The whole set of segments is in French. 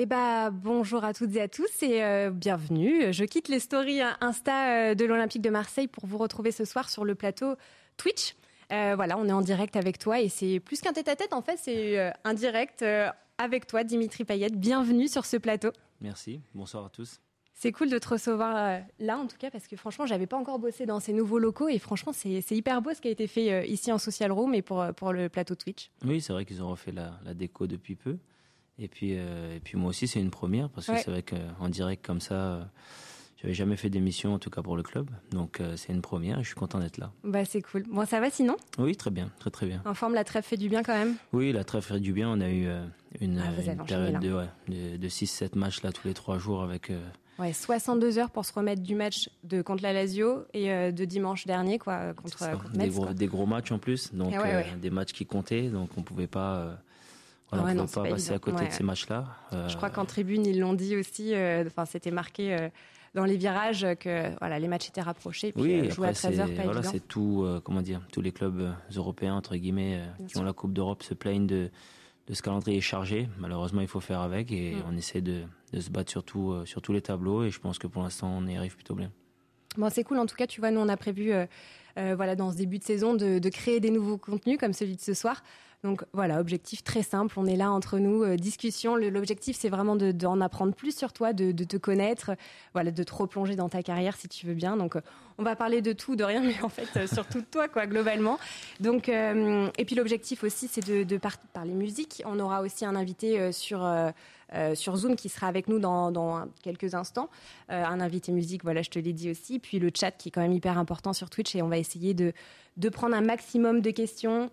Eh bah, bonjour à toutes et à tous et euh, bienvenue. Je quitte les stories Insta euh, de l'Olympique de Marseille pour vous retrouver ce soir sur le plateau Twitch. Euh, voilà, on est en direct avec toi et c'est plus qu'un tête-à-tête, en fait, c'est un direct avec toi, Dimitri Payette. Bienvenue sur ce plateau. Merci, bonsoir à tous. C'est cool de te recevoir là, en tout cas, parce que franchement, j'avais pas encore bossé dans ces nouveaux locaux et franchement, c'est hyper beau ce qui a été fait ici en Social Room et pour, pour le plateau Twitch. Oui, c'est vrai qu'ils ont refait la, la déco depuis peu. Et puis, euh, et puis moi aussi, c'est une première parce que c'est vrai qu'en direct comme ça, euh, j'avais jamais fait d'émission en tout cas pour le club. Donc euh, c'est une première et je suis content d'être là. Bah c'est cool. Bon, ça va sinon? Oui, très bien, très très bien. En forme, la trêve fait du bien quand même? Oui, la trêve fait du bien. On a eu une, ah, une période de, ouais, de, de 6-7 matchs là tous les trois jours avec. Ouais, 62 heures pour se remettre du match de contre la Lazio et de dimanche dernier quoi contre, contre Metz, des, gros, des gros matchs en plus, donc ah des matchs qui comptaient, donc on pouvait pas on ne peut pas, passer à côté de ces matchs-là. Je crois qu'en tribune, ils l'ont dit aussi. Euh, enfin, c'était marqué euh, dans les virages que voilà, les matchs étaient rapprochés. Puis, oui, euh, jouer à 13 heures, pas voilà, c'est tout. comment dire Tous les clubs européens entre guillemets qui ont la Coupe d'Europe se plaignent de de ce calendrier chargé. Malheureusement, il faut faire avec et mm. on essaie de, de se battre sur, tout, sur tous les tableaux. Et je pense que pour l'instant, on y arrive plutôt bien. Bon, c'est cool. En tout cas, tu vois, nous, on a prévu, voilà, dans ce début de saison, de, de, créer des nouveaux contenus comme celui de ce soir. Donc voilà, objectif très simple. On est là entre nous, euh, discussion. L'objectif, c'est vraiment d'en de, apprendre plus sur toi, de, te connaître, voilà, de te replonger dans ta carrière si tu veux bien. Donc euh, on va parler de tout, de rien, mais en fait euh, surtout de toi, quoi, globalement. Donc et puis l'objectif aussi, c'est de, parler musique. On aura aussi un invité sur sur Zoom qui sera avec nous dans, dans quelques instants. un invité musique, voilà, je te l'ai dit aussi. Puis le chat qui est quand même hyper important sur Twitch et on va essayer de de prendre un maximum de questions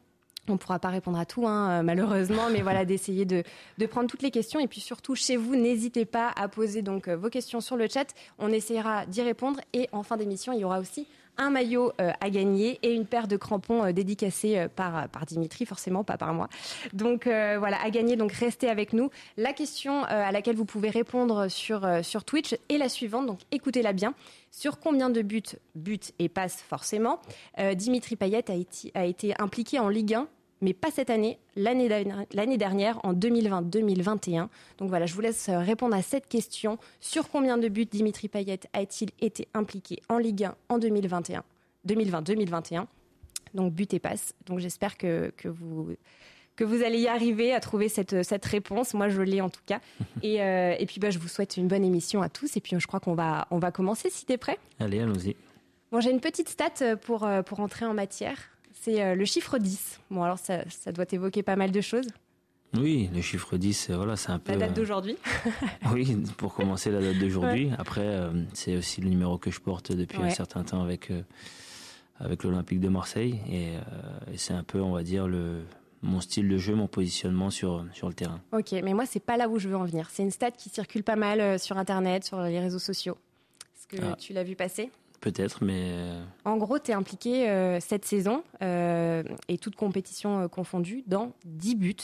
on pourra pas répondre à tout, hein, euh, malheureusement, mais voilà, d'essayer de, prendre toutes les questions. Et puis surtout, chez vous, n'hésitez pas à poser euh, vos questions sur le chat. On essaiera d'y répondre. Et en fin d'émission, il y aura aussi un maillot euh, à gagner et une paire de crampons dédicacés par, Dimitri, forcément, pas par moi. Donc voilà, à gagner. Donc restez avec nous. La question à laquelle vous pouvez répondre sur, Twitch est la suivante. Donc écoutez-la bien. Sur combien de buts, buts et passes forcément, Dimitri Payet a été impliqué en Ligue 1 mais pas cette année, l'année dernière, en 2020-2021. Donc voilà, je vous laisse répondre à cette question. Sur combien de buts Dimitri Payet a-t-il été impliqué en Ligue 1 en 2021 2020-2021 Donc but et passe. Donc j'espère que, que, vous que vous allez y arriver à trouver cette, cette réponse. Moi, je l'ai en tout cas. Et, euh, et puis, bah, je vous souhaite une bonne émission à tous. Et puis, je crois qu'on va, on va commencer si tu es prêt. Allez, allons-y. Bon, j'ai une petite stat pour, pour entrer en matière c'est euh, le chiffre 10. Bon, alors ça, doit évoquer pas mal de choses. Oui, le chiffre 10, euh, voilà, c'est un peu. La date euh, d'aujourd'hui Oui, pour commencer, la date d'aujourd'hui. Après, c'est aussi le numéro que je porte depuis un certain temps avec, avec l'Olympique de Marseille. Et, c'est un peu, on va dire, le, mon style de jeu, mon positionnement sur, sur le terrain. Ok, mais moi, c'est pas là où je veux en venir. C'est une stat qui circule pas mal sur Internet, sur les réseaux sociaux. Est-ce que ah. tu l'as vu passer? Peut-être, mais. Euh, en gros, tu es impliqué euh, cette saison, euh, et toute compétition confondue, dans 10 buts,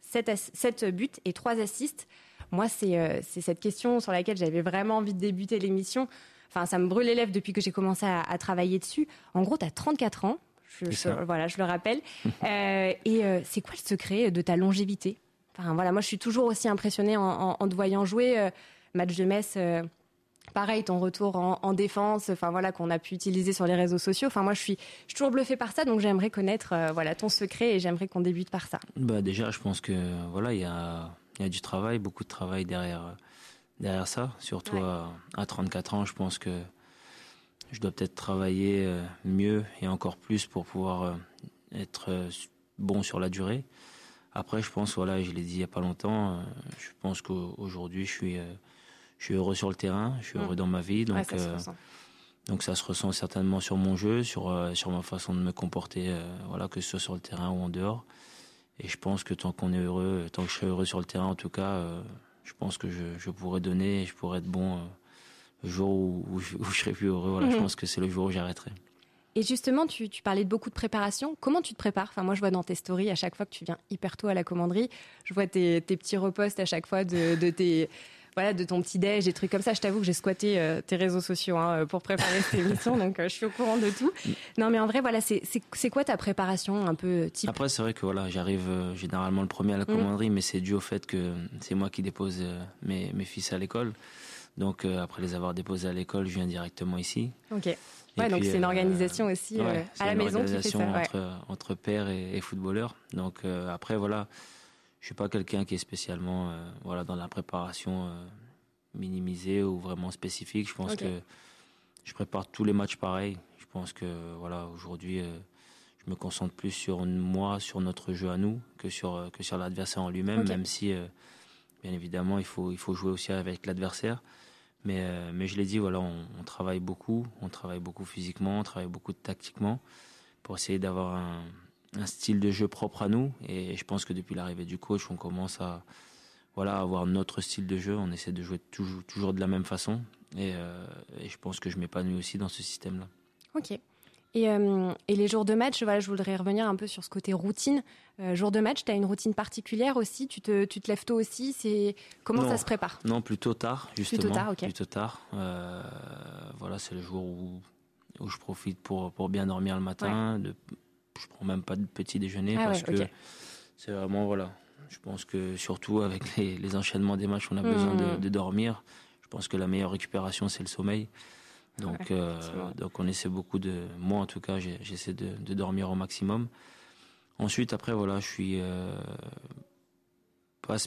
7, buts et 3 assists. Moi, c'est cette question sur laquelle j'avais vraiment envie de débuter l'émission. Enfin, ça me brûle les lèvres depuis que j'ai commencé à, travailler dessus. En gros, tu as 34 ans. Je, voilà, je le rappelle. et c'est quoi le secret de ta longévité? Enfin, voilà, moi, je suis toujours aussi impressionnée en, en te voyant jouer. match de Metz pareil ton retour en, défense enfin voilà qu'on a pu utiliser sur les réseaux sociaux. Enfin moi je suis je suis toujours bluffée par ça donc j'aimerais connaître euh, voilà ton secret et j'aimerais qu'on débute par ça. Bah déjà je pense que voilà il y a y a du travail beaucoup de travail derrière derrière ça. Surtout à, 34 ans je pense que je dois peut-être travailler euh, mieux et encore plus pour pouvoir euh, être bon sur la durée. Après je pense voilà je l'ai dit il y a pas longtemps je pense qu'aujourd'hui je suis je suis heureux sur le terrain, je suis heureux dans ma vie, donc ça euh, donc ça se ressent certainement sur mon jeu, sur euh, sur ma façon de me comporter, euh, voilà que ce soit sur le terrain ou en dehors. Et je pense que tant qu'on est heureux, tant que je serai heureux sur le terrain, en tout cas, je pense que je, je pourrais donner, je pourrais être bon le jour où, je, serai plus heureux. Voilà, je mhm. pense que c'est le jour où j'arrêterai. Et justement, tu, tu, parlais de beaucoup de préparation. Comment tu te prépares? Enfin, moi, je vois dans tes stories à chaque fois que tu viens hyper tôt à la commanderie, je vois tes, tes petits repostes à chaque fois de, de tes voilà, de ton petit déj, des trucs comme ça. Je t'avoue que j'ai squatté euh, tes réseaux sociaux hein, pour préparer cette émission, donc je suis au courant de tout. Non, mais en vrai, voilà, c'est quoi ta préparation un peu type? Après, c'est vrai que voilà, j'arrive généralement le premier à la mm. commanderie, mais c'est dû au fait que c'est moi qui dépose mes, mes fils à l'école. Donc après les avoir déposés à l'école, je viens directement ici. Ok. Ouais, donc c'est une organisation aussi à la maison qui fait ça. Entre, entre père et, et footballeur. Donc après, voilà je suis pas quelqu'un qui est spécialement euh, voilà dans la préparation euh, minimisée ou vraiment spécifique. Je pense que je prépare tous les matchs pareil. Je pense que voilà aujourd'hui euh, je me concentre plus sur moi, sur notre jeu à nous que sur que sur l'adversaire en lui-même, même si bien évidemment il faut il faut jouer aussi avec l'adversaire. Mais mais je l'ai dit voilà on, on, travaille beaucoup, on travaille beaucoup physiquement, on travaille beaucoup tactiquement pour essayer d'avoir un un style de jeu propre à nous. Et je pense que depuis l'arrivée du coach, on commence à voilà avoir notre style de jeu. On essaie de jouer toujours, toujours de la même façon. Et, euh, je pense que je m'épanouis aussi dans ce système-là. Ok. Et, euh, et, les jours de match, voilà, je voudrais revenir un peu sur ce côté routine. Euh, jour de match, tu as une routine particulière aussi? Tu te, tu te lèves tôt aussi? C'est Comment ça se prépare? Non, plutôt tard, justement. Plutôt tard, ok. Plutôt tard. voilà, c'est le jour où, où je profite pour, pour bien dormir le matin, de je prends même pas de petit déjeuner ah parce que c'est vraiment voilà. Je pense que surtout avec les, enchaînements des matchs, on a besoin mmh. de, dormir. Je pense que la meilleure récupération c'est le sommeil. Donc, euh, donc on essaie beaucoup de, moi en tout cas, j'essaie de, dormir au maximum. Ensuite, après voilà, je suis. Euh,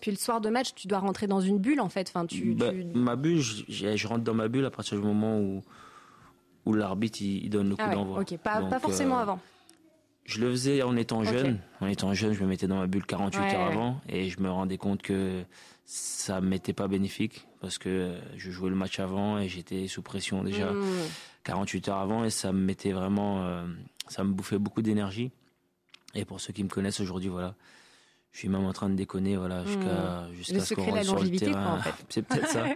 Puis le soir de match, tu dois rentrer dans une bulle en fait. Enfin, tu, bah, Ma bulle, je, rentre dans ma bulle à partir du moment où où l'arbitre il, donne le coup ah d'envoi. Ok, pas, pas forcément euh, avant. Je le faisais en étant jeune. En étant jeune, je me mettais dans ma bulle 48 heures avant et je me rendais compte que ça m'était pas bénéfique parce que je jouais le match avant et j'étais sous pression déjà 48 mmh. heures avant et ça me mettait vraiment, euh, ça me bouffait beaucoup d'énergie. Et pour ceux qui me connaissent aujourd'hui, voilà, je suis même en train de déconner voilà jusqu'à mmh. jusqu'à ce qu'on rentre sur le terrain. en fait. c'est peut-être ça.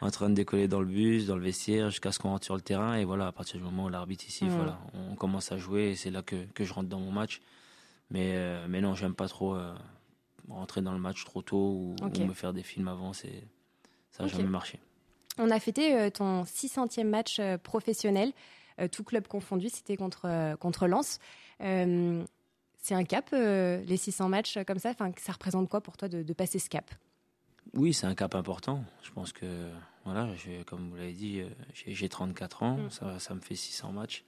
En train de décoller dans le bus dans le vestiaire jusqu'à ce qu'on rentre sur le terrain. Et voilà à partir du moment où l'arbitre ici mmh. voilà on commence à jouer et c'est là que, que je rentre dans mon match. Mais euh, mais non j'aime pas trop euh, rentrer dans le match trop tôt ou, me faire des films avant c'est ça n'a jamais marché. On a fêté euh, ton 600e match professionnel tout club confondu c'était contre contre Lens c'est un cap, euh, les 600 matchs comme ça? Enfin, Ça représente quoi pour toi de, passer ce cap? Oui, c'est un cap important. Je pense que, voilà, comme vous l'avez dit, euh, j'ai 34 ans, mm. ça, ça, me fait 600 matchs.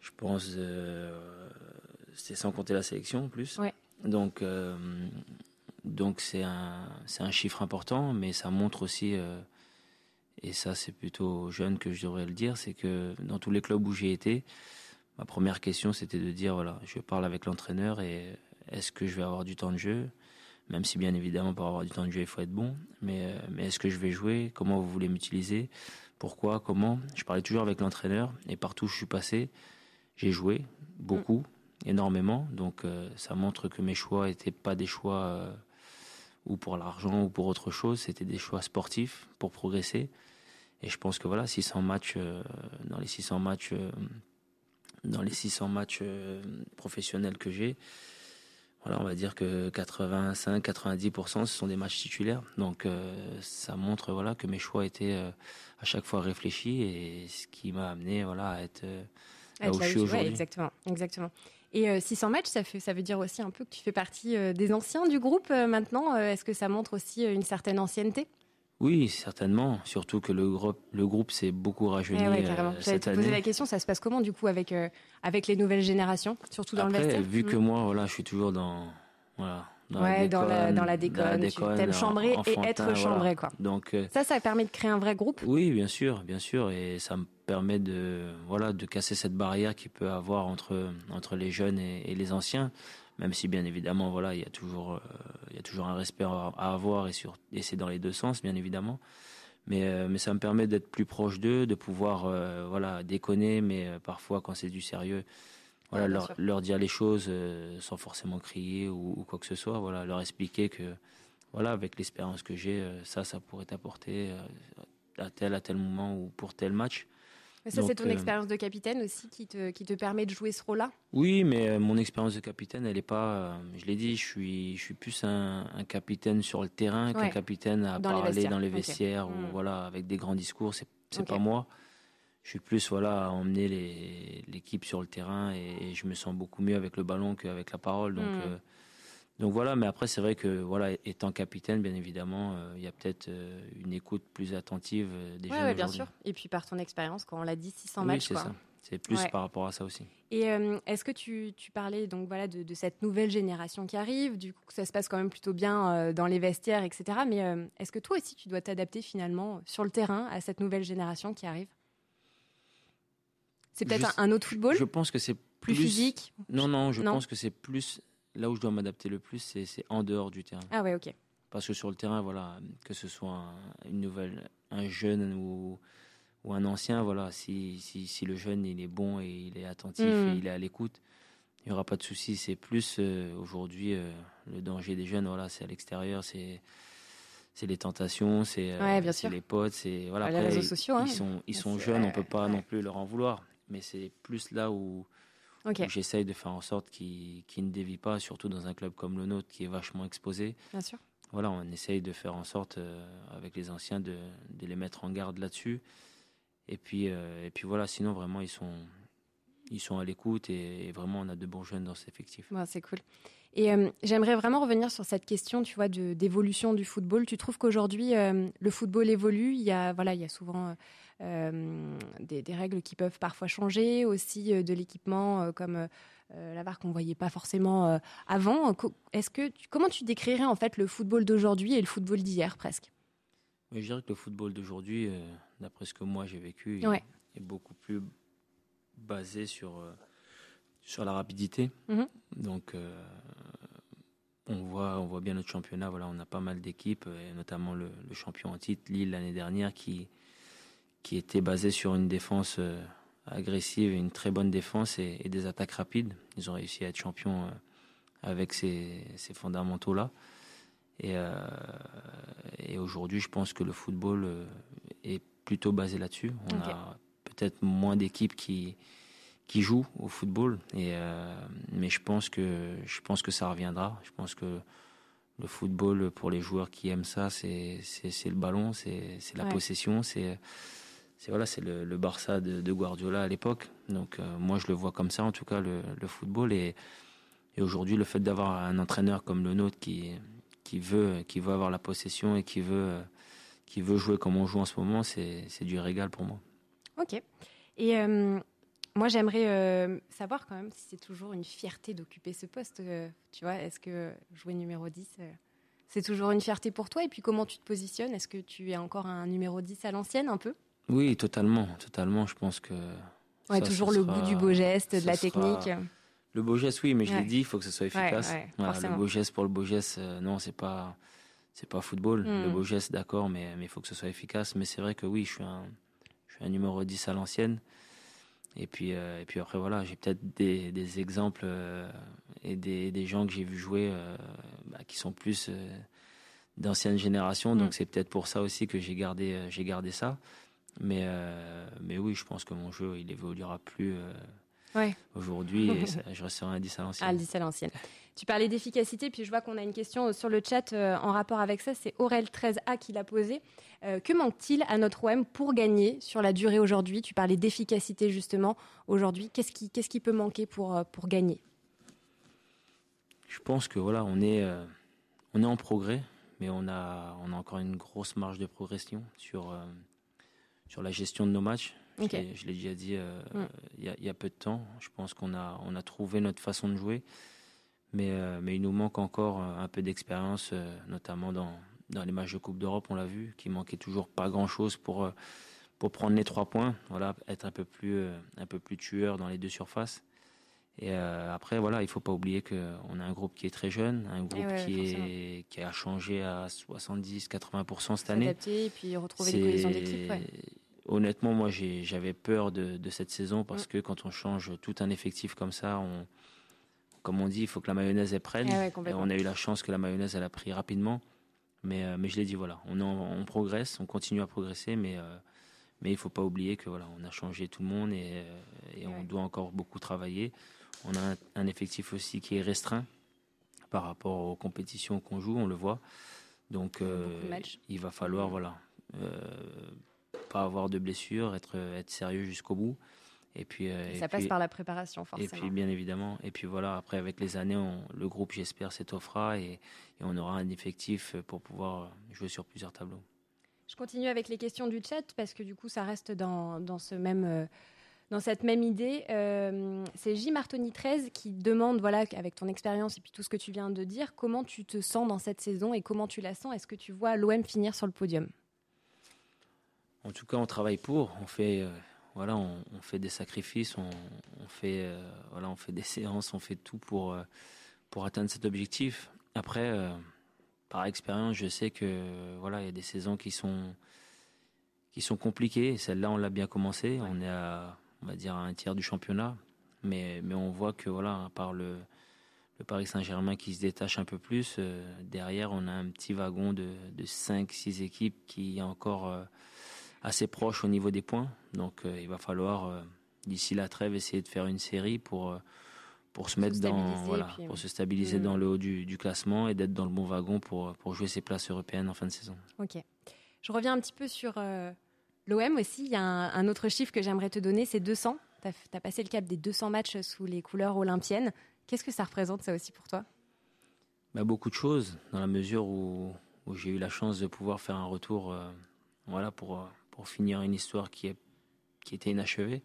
Je pense, euh, c'est sans compter la sélection en plus. Donc, donc c'est un, un chiffre important, mais ça montre aussi, et ça c'est plutôt jeune que je devrais le dire, c'est que dans tous les clubs où j'ai été, ma première question, c'était de dire voilà, je parle avec l'entraîneur et est-ce que je vais avoir du temps de jeu? Même si bien évidemment pour avoir du temps de jeu, il faut être bon, mais, euh, mais est-ce que je vais jouer? Comment vous voulez m'utiliser? Pourquoi? Comment? Je parlais toujours avec l'entraîneur et partout où je suis passé, j'ai joué beaucoup, énormément. Donc euh, ça montre que mes choix n'étaient pas des choix euh, ou pour l'argent ou pour autre chose, c'était des choix sportifs pour progresser. Et je pense que voilà, 600 matchs, dans les 600 matchs dans les 600 matchs euh, professionnels que j'ai, voilà, on va dire que 85-90% ce sont des matchs titulaires. Donc euh, ça montre voilà que mes choix étaient euh, à chaque fois réfléchis et ce qui m'a amené voilà à être là où je suis aujourd'hui. exactement, exactement. Et 600 matchs, ça, fait, ça veut dire aussi un peu que tu fais partie des anciens du groupe maintenant. Est-ce que ça montre aussi une certaine ancienneté? Oui, certainement. Surtout que le groupe, le groupe s'est beaucoup rajeuni eh ouais, euh, cette année. la question, ça se passe comment du coup avec euh, avec les nouvelles générations, surtout dans le vestiaire Vu que hmm. moi, voilà, je suis toujours dans voilà. Dans ouais, la dans, la, dans la déconne, tu aimes chambrer et être chambré, quoi. Donc euh, ça, ça permet de créer un vrai groupe. Oui, bien sûr, bien sûr, et ça me permet de voilà de casser cette barrière qui peut avoir entre entre les jeunes et les anciens même si bien évidemment voilà il y a toujours euh, il y a toujours un respect à, avoir et sur et c'est dans les deux sens bien évidemment. Mais euh, mais ça me permet d'être plus proche d'eux de pouvoir euh, voilà déconner mais parfois quand c'est du sérieux voilà leur, leur, dire les choses sans forcément crier ou, quoi que ce soit voilà leur expliquer que voilà avec l'expérience que j'ai ça ça pourrait t'apporter à tel à tel moment ou pour tel match Mais ça, c'est ton expérience de capitaine aussi qui te, qui te permet de jouer ce rôle-là? Oui, mais mon expérience de capitaine, elle n'est pas. je l'ai dit, je suis, je suis plus un, capitaine sur le terrain qu'un capitaine à parler dans les vestiaires, ou, hmm. voilà, avec des grands discours. C'est n'est pas moi je suis plus voilà à emmener l'équipe sur le terrain et, je me sens beaucoup mieux avec le ballon qu'avec la parole. Donc, hmm. euh, donc voilà, mais après c'est vrai que voilà, étant capitaine, bien évidemment, euh, il y a peut-être euh, une écoute plus attentive des ouais, ouais, bien sûr. Et puis par ton expérience, quand on l'a dit, 600 matchs. c'est ça. C'est plus par rapport à ça aussi. Et est-ce que tu, tu, parlais donc voilà de, de, cette nouvelle génération qui arrive, du coup ça se passe quand même plutôt bien dans les vestiaires, etc. Mais est-ce que toi aussi tu dois t'adapter finalement sur le terrain à cette nouvelle génération qui arrive? C'est peut-être un autre football? Je pense que c'est plus, physique? Non, non, je pense que c'est plus. Là où je dois m'adapter le plus, c'est en dehors du terrain. Ah ouais, ok. Parce que sur le terrain, voilà, que ce soit un, une nouvelle, un jeune ou, ou un ancien, voilà, si, si, si, le jeune il est bon et il est attentif hmm. et il est à l'écoute, il n'y aura pas de souci. C'est plus euh, aujourd'hui euh, le danger des jeunes, voilà, c'est à l'extérieur, c'est c'est les tentations, c'est euh, les potes, c'est voilà. les réseaux sociaux, ils, hein. sont ils sont jeunes, on peut pas non plus leur en vouloir mais c'est plus là où, j'essaye de faire en sorte qu'ils ne dévient pas, surtout dans un club comme le nôtre qui est vachement exposé. Bien sûr. Voilà, on essaye de faire en sorte, euh, avec les anciens, de, de, les mettre en garde là-dessus. Et puis, euh, et puis voilà, sinon vraiment, ils sont, ils sont à l'écoute et, vraiment, on a de bons jeunes dans cet effectif. c'est cool. Et euh, j'aimerais vraiment revenir sur cette question, tu vois, d'évolution du football. Tu trouves qu'aujourd'hui, le football évolue? Il y a, voilà, il y a souvent euh, des, règles qui peuvent parfois changer, aussi euh, de l'équipement euh, comme la VAR qu'on voyait pas forcément avant. Est-ce que comment tu décrirais en fait le football d'aujourd'hui et le football d'hier presque? Je dirais que le football d'aujourd'hui, d'après ce que moi j'ai vécu, est beaucoup plus basé sur sur la rapidité. Mm-hmm. Donc on voit, on voit bien notre championnat. Voilà, on a pas mal d'équipes, notamment le, le, champion en titre Lille l'année dernière, qui, qui était basé sur une défense euh, agressive et une très bonne défense et, des attaques rapides. Ils ont réussi à être champions euh, avec ces, fondamentaux-là. Et, euh, et aujourd'hui, je pense que le football est plutôt basé là-dessus. On a peut-être moins d'équipes qui, qui jouent au football, et, mais je pense, que, je pense que ça reviendra. Je pense que le football, pour les joueurs qui aiment ça, c'est le ballon, c'est la possession, c'est c'est voilà, c'est le, Barça de, Guardiola à l'époque. Donc euh, moi je le vois comme ça en tout cas le, football et, aujourd'hui le fait d'avoir un entraîneur comme le nôtre qui qui veut qui veut avoir la possession et qui veut qui veut jouer comme on joue en ce moment, c'est du régal pour moi. Ok. Et euh, moi j'aimerais euh, savoir quand même si c'est toujours une fierté d'occuper ce poste. tu vois, est-ce que jouer numéro 10 c'est toujours une fierté pour toi? Et puis comment tu te positionnes? Est-ce que tu es encore un numéro 10 à l'ancienne un peu? Oui, totalement, totalement. Je pense que. Ouais, toujours le goût du beau geste, de la technique. Le beau geste, oui, mais je l'ai dit, il faut que ce soit efficace. le beau geste pour le beau geste, euh, non, c'est pas, c'est pas football. Le hmm. beau geste, d'accord, mais il faut que ce soit efficace. Mais c'est vrai que oui, je suis un, je suis un numéro 10 à l'ancienne. Et puis, euh, et puis après, voilà, j'ai peut-être des, des, exemples euh, et des, des, gens que j'ai vu jouer bah, qui sont plus d'ancienne génération. Donc, hmm. c'est peut-être pour ça aussi que j'ai gardé, j'ai gardé ça. Mais, euh, mais oui, je pense que mon jeu, il évoluera plus euh, aujourd'hui je resterai un 10 à l'ancienne. Ah, 10 à l'ancienne. Tu parlais d'efficacité, puis je vois qu'on a une question sur le chat euh, en rapport avec ça. C'est Aurel13A qui l'a posé. que manque-t-il à notre OM pour gagner sur la durée aujourd'hui? Tu parlais d'efficacité justement aujourd'hui. Qu'est-ce qui, qu'est-ce qui peut manquer pour, pour gagner? Je pense que voilà, on est, on est en progrès, mais on a, on a encore une grosse marge de progression sur sur la gestion de nos matchs. Je l'ai déjà dit euh, mm. il y, a peu de temps. Je pense qu'on a, on a trouvé notre façon de jouer. Mais, euh, mais il nous manque encore un peu d'expérience, euh, notamment dans, dans les matchs de Coupe d'Europe, on l'a vu, qui manquait toujours pas grand-chose pour, pour prendre les trois points. Voilà, être un peu, plus, un peu plus tueur dans les deux surfaces. Et après, voilà, il faut pas oublier qu'on a un groupe qui est très jeune, un groupe qui, est, qui a changé à 70-80% cette année. et puis retrouver les cohésions d'équipe honnêtement, moi, j'avais peur de, cette saison parce mm. que quand on change tout un effectif comme ça, on, comme on dit, il faut que la mayonnaise est prenne. Eh et on a eu la chance que la mayonnaise, elle a pris rapidement. Mais, euh, mais je l'ai dit, voilà, on, on progresse, on continue à progresser, mais, euh, Mais il faut pas oublier que voilà, on a changé tout le monde et, et on doit encore beaucoup travailler. On a un, effectif aussi qui est restreint par rapport aux compétitions qu'on joue, on le voit. Donc il va falloir voilà pas avoir de blessures, être être sérieux jusqu'au bout. Et puis, euh, ça passe par la préparation, forcément. Et puis, bien évidemment. Et puis voilà, après, avec les années, le groupe, j'espère, s'étoffera et, et, on aura un effectif pour pouvoir jouer sur plusieurs tableaux. Je continue avec les questions du chat parce que du coup, ça reste dans, dans ce même. Euh, dans cette même idée, euh, c'est J. Martoni 13 qui demande, voilà, avec ton expérience et puis tout ce que tu viens de dire, comment tu te sens dans cette saison et comment tu la sens? Est-ce que tu vois l'OM finir sur le podium? En tout cas, on travaille pour. On fait, voilà, on, fait des sacrifices, on, fait, euh, voilà, on fait des séances, on fait tout pour, euh, pour atteindre cet objectif. Après, euh, par expérience, je sais que voilà, il y a des saisons qui sont qui sont compliquées. Celle-là, on l'a bien commencé. On est à, on va dire, à un tiers du championnat, mais mais on voit que voilà, à part le le Paris Saint-Germain qui se détache un peu plus, derrière, on a un petit wagon de, de 5-6 équipes qui est encore assez proche au niveau des points. Donc euh, il va falloir euh, d'ici la trêve essayer de faire une série pour euh, pour se mettre dans voilà, pour se stabiliser dans le haut du, du classement et d'être dans le bon wagon pour pour jouer ses places européennes en fin de saison. Ok. Je reviens un petit peu sur l'OM aussi. Il y a un, autre chiffre que j'aimerais te donner, c'est 200. Tu as, passé le cap des 200 matchs sous les couleurs olympiennes. Qu'est-ce que ça représente ça aussi pour toi? Bah, Beaucoup de choses, dans la mesure où, où j'ai eu la chance de pouvoir faire un retour voilà, pour, pour finir une histoire qui, est, qui était inachevée.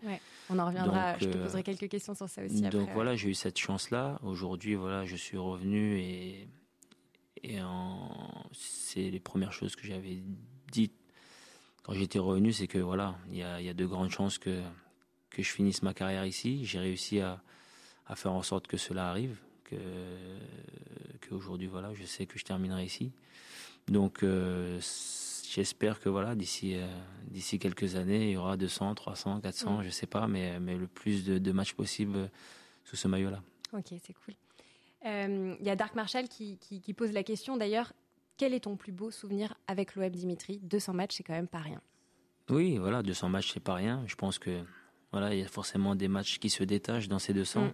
on en reviendra, je te euh, poserai quelques questions sur ça aussi. Donc voilà, j'ai eu cette chance-là. Aujourd'hui, voilà, je suis revenu et, et c'est les premières choses que j'avais dites quand j'étais revenu, c'est que voilà, il y a, y a, de grandes chances que, que je finisse ma carrière ici. J'ai réussi à, à faire en sorte que cela arrive, que qu'aujourd'hui, voilà, je sais que je terminerai ici. Donc, euh, j'espère que voilà, d'ici euh, d'ici quelques années, il y aura 200, 300, 400, je je sais pas, mais, mais le plus de, matchs possible sous ce maillot-là. Ok, c'est cool. Euh, il y a Dark Marshall qui, qui, pose la question d'ailleurs quel est ton plus beau souvenir avec l'OM Dimitri? 200 matchs, c'est quand même pas rien. Oui, voilà, 200 matchs, c'est pas rien. Je pense que voilà, il y a forcément des matchs qui se détachent dans ces 200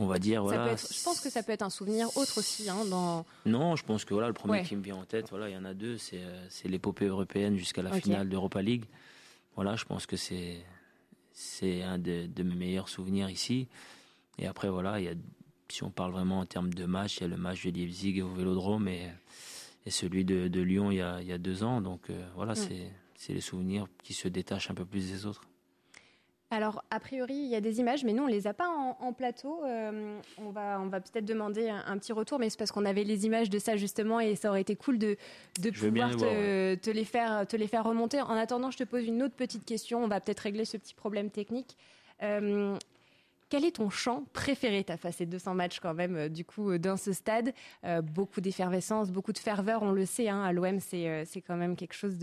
on va dire voilà. je pense que ça peut être un souvenir autre aussi hein, dans. Non, je pense que voilà le premier qui me vient en tête, voilà, il y en a deux, c'est euh, c'est l'épopée européenne jusqu'à la finale d'Europa League. Voilà, je pense que c'est c'est un de, mes meilleurs souvenirs ici. Et après voilà, il y a si on parle vraiment en termes de match, il y a le match de Leipzig au Vélodrome et, et celui de, de Lyon il y, a, il y a deux ans. Donc euh, voilà, c'est c'est les souvenirs qui se détachent un peu plus des autres. Alors, a priori, il y a des images, mais nous, on les a pas en, plateau. Euh, on va, on va peut-être demander un, petit retour, mais c'est parce qu'on avait les images de ça justement, et ça aurait été cool de, de pouvoir te, les faire, te les faire remonter. En attendant, je te pose une autre petite question. On va peut-être régler ce petit problème technique. Euh, quel est ton chant préféré? Tu as passé 200 matchs quand même, euh, du coup, dans ce stade. beaucoup d'effervescence, beaucoup de ferveur, on le sait. Hein, à l'OM, c'est quand même quelque chose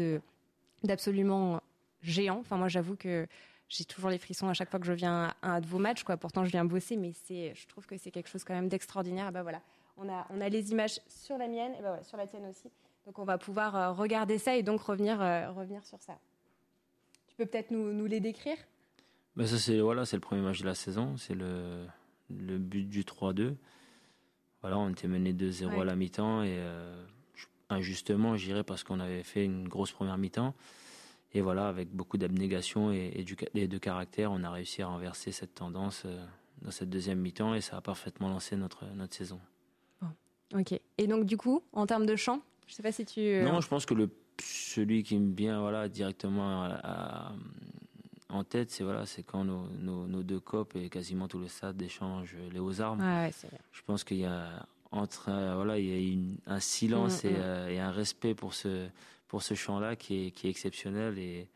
d'absolument géant. Enfin, moi, j'avoue que j'ai toujours les frissons à chaque fois que je viens à un de vos matchs. Quoi. Pourtant, je viens bosser, mais je trouve que c'est quelque chose quand même d'extraordinaire. bah voilà, on a, on a les images sur la mienne et bah sur la tienne aussi. Donc, on va pouvoir euh, regarder ça et donc revenir, euh, revenir sur ça. Tu peux peut-être nous, nous les décrire? Bah ça c'est voilà, c'est le premier match de la saison, c'est le, le but du 3-2. Voilà, on était mené 2-0 à la mi-temps et euh, injustement, j'irais parce qu'on avait fait une grosse première mi-temps. Et voilà, avec beaucoup d'abnégation et, de caractère, on a réussi à renverser cette tendance euh, dans cette deuxième mi-temps et ça a parfaitement lancé notre, notre saison. ok. Et donc, du coup, en termes de chant, je sais pas si tu. Euh, non, je pense que le, celui qui me vient voilà, directement en tête, c'est voilà, c'est quand nos, nos, deux copes et quasiment tout le stade échangent les hauts armes. Ah je pense qu'il y a entre euh, voilà, il y a un silence mm, mm. et, un respect pour ce pour ce chant-là qui est, qui est exceptionnel. Et,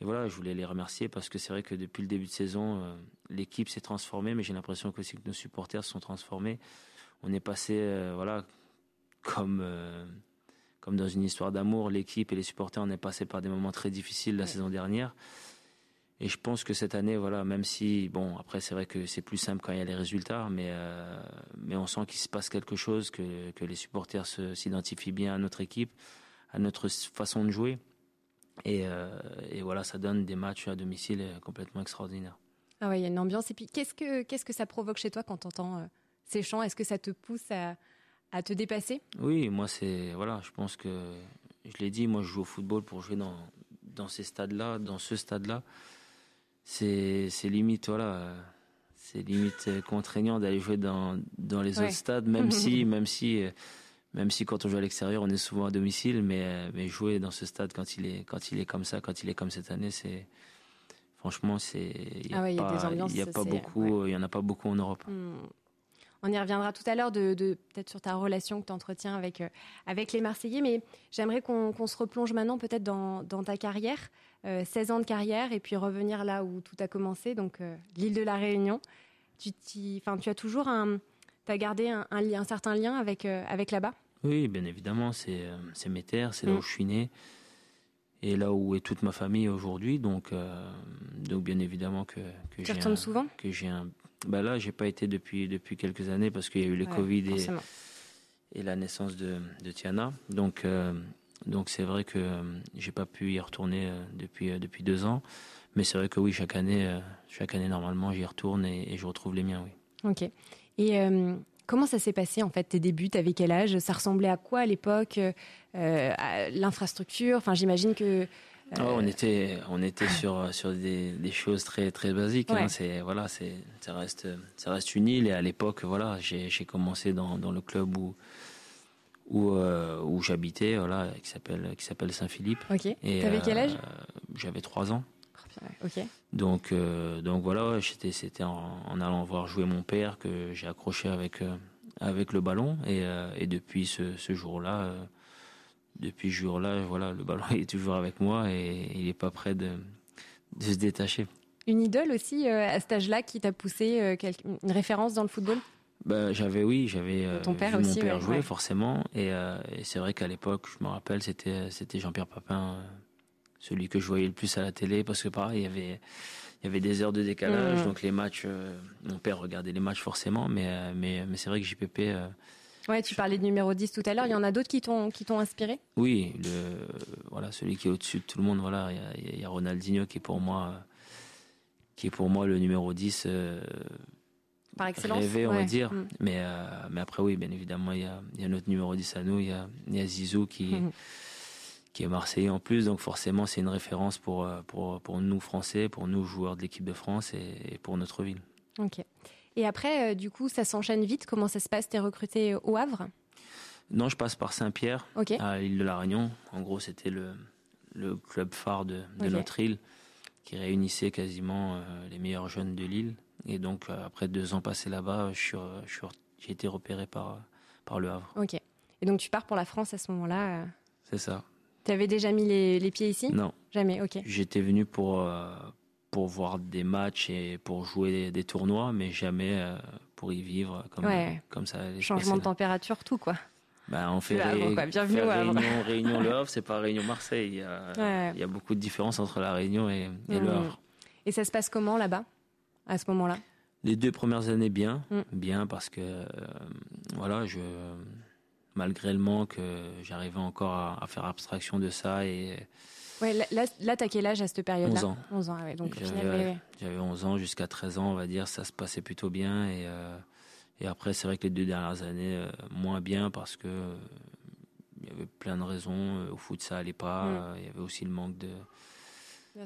et, voilà, je voulais les remercier parce que c'est vrai que depuis le début de saison, euh, l'équipe s'est transformée, mais j'ai l'impression aussi que nos supporters se sont transformés. On est passé, euh, voilà, comme, euh, comme dans une histoire d'amour, l'équipe et les supporters, on est passé par des moments très difficiles la saison dernière. Et je pense que cette année, voilà, même si, bon, après c'est vrai que c'est plus simple quand il y a les résultats, mais, mais on sent qu'il se passe quelque chose, que, que les supporters s'identifient bien à notre équipe à notre façon de jouer. Et, et, voilà, ça donne des matchs à domicile complètement extraordinaires. Ah ouais, il y a une ambiance. Et puis, qu'est-ce que, qu'est-ce que ça provoque chez toi quand tu entends ces chants? Est-ce que ça te pousse à, à te dépasser? Oui, moi, c'est. Voilà, je pense que. Je l'ai dit, moi, je joue au football pour jouer dans, dans ces stades-là, dans ce stade-là. C'est, limite, voilà. C'est limite contraignant d'aller jouer dans, dans les autres stades, même si, même si, même si quand on joue à l'extérieur, on est souvent à domicile, mais, mais jouer dans ce stade quand il est, quand il est comme ça, quand il est comme cette année, c'est, franchement, c'est, il y a, pas, beaucoup, il y en a pas beaucoup en Europe. Hmm. On y reviendra tout à l'heure de, peut-être sur ta relation que tu entretiens avec, euh, avec les Marseillais, mais j'aimerais qu'on se replonge maintenant peut-être dans, ta carrière, 16 euh, ans de carrière, et puis revenir là où tout a commencé, donc euh, l'île de la Réunion. Tu, tu as toujours un, as gardé un, un, certain lien avec, avec là-bas? Oui, bien évidemment, c'est mes terres, c'est là mm. où je suis né et là où est toute ma famille aujourd'hui. Donc, donc bien évidemment que, que tu retournes souvent? que j'ai un bah là, j'ai pas été depuis depuis quelques années parce qu'il y a eu le Covid et, et la naissance de, de Tiana. Donc euh, donc c'est vrai que euh, j'ai pas pu y retourner euh, depuis depuis deux ans, mais c'est vrai que oui, chaque année chaque année normalement j'y retourne et, je retrouve les miens, oui. Ok. Et comment ça s'est passé en fait tes débuts? Avec quel âge? Ça ressemblait à quoi à l'époque? L'infrastructure? Enfin, j'imagine que Oh, on était, on était sur, sur des, des choses très, très basiques. Hein. C'est, voilà, c'est, ça reste, ça reste une île. Et à l'époque, voilà, j'ai, j'ai commencé dans, dans le club où, où, euh, où j'habitais, voilà, qui s'appelle, qui s'appelle Saint-Philippe. Ok. Et T'avais quel âge? euh, J'avais trois ans. Ok. Donc, euh, donc voilà, j'étais, c'était en, en, allant voir jouer mon père que j'ai accroché avec, avec le ballon. Et, et depuis ce, ce jour-là depuis ce jour-là, voilà, le ballon est toujours avec moi et il n'est pas prêt de, de, se détacher. Une idole aussi euh, à cet âge-là qui t'a poussé euh, une référence dans le football? Bah, j'avais oui, j'avais euh, Ton père aussi, mon père jouer forcément et, et c'est vrai qu'à l'époque, je me rappelle, c'était c'était Jean-Pierre Papin, celui que je voyais le plus à la télé parce que pareil, il y avait il y avait des heures de décalage, mmh. donc les matchs, mon père regardait les matchs forcément, mais mais mais c'est vrai que JPP Ouais, tu parlais de numéro 10 tout à l'heure. Il y en a d'autres qui t'ont qui t'ont inspiré? Oui, le voilà celui qui est au-dessus de tout le monde. Voilà, il y, a, Ronaldinho qui est pour moi qui est pour moi le numéro 10 euh, par excellence. Rêvé, on va dire. Mm. Mais euh, mais après oui, bien évidemment, il y a il y a notre numéro 10 à nous. Il y a il y a Zizou qui mm. qui est marseillais en plus, donc forcément c'est une référence pour euh, pour pour nous Français, pour nous joueurs de l'équipe de France et, et pour notre ville. Ok. Et après, euh, du coup, ça s'enchaîne vite. Comment ça se passe? T'es recruté au Havre? Non, je passe par Saint-Pierre, à l'île de la Réunion. En gros, c'était le, le club phare de, notre île qui réunissait quasiment euh, les meilleurs jeunes de l'île. Et donc, euh, après deux ans passés là-bas, j'ai été repéré par, par le Havre. Ok. Et donc, tu pars pour la France à ce moment-là C'est ça. Tu avais déjà mis les, les, pieds ici? Non. Jamais, ok. J'étais venu pour, pour voir des matchs et pour jouer des, tournois, mais jamais euh, pour y vivre comme, comme ça. Changement de température, tout quoi. Bah, on fait, réunion, réunion Le Havre, c'est pas Réunion Marseille. Il y, a, il y, a, beaucoup de différences entre la Réunion et, Le mmh. Havre. Et ça se passe comment là-bas, à ce moment-là Les deux premières années, bien. Mmh. Bien parce que, euh, voilà, je, malgré le manque, j'arrivais encore à, à, faire abstraction de ça et Ouais, là, là t'as quel âge à cette période-là 11 ans. 11 ans, ouais. Donc, j'avais, 11 ans jusqu'à 13 ans, on va dire, ça se passait plutôt bien. Et, euh, et après, c'est vrai que les deux dernières années, euh, moins bien parce que euh, il y avait plein de raisons. Au foot, ça allait pas. Mm. Il y avait aussi le manque de,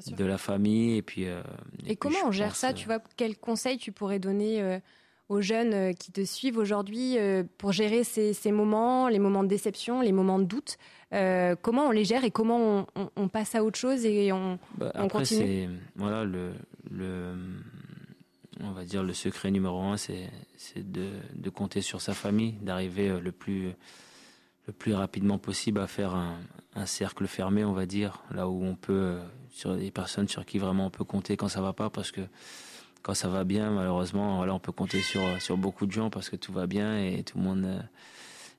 de la famille. Et puis. et, et comment on gère ça Tu vois, quel conseil tu pourrais donner aux jeunes euh, qui te suivent aujourd'hui euh, pour gérer ces, moments, les moments de déception, les moments de doute? Euh, Comment on les gère et comment on, passe à autre chose et on, bah, après, c'est voilà le, le on va dire le secret numéro un, c'est de, de, compter sur sa famille, d'arriver le plus le plus rapidement possible à faire un, un, cercle fermé, on va dire, là où on peut sur des personnes sur qui vraiment on peut compter quand ça va pas, parce que quand ça va bien, malheureusement, voilà, on peut compter sur, sur beaucoup de gens parce que tout va bien et tout le monde,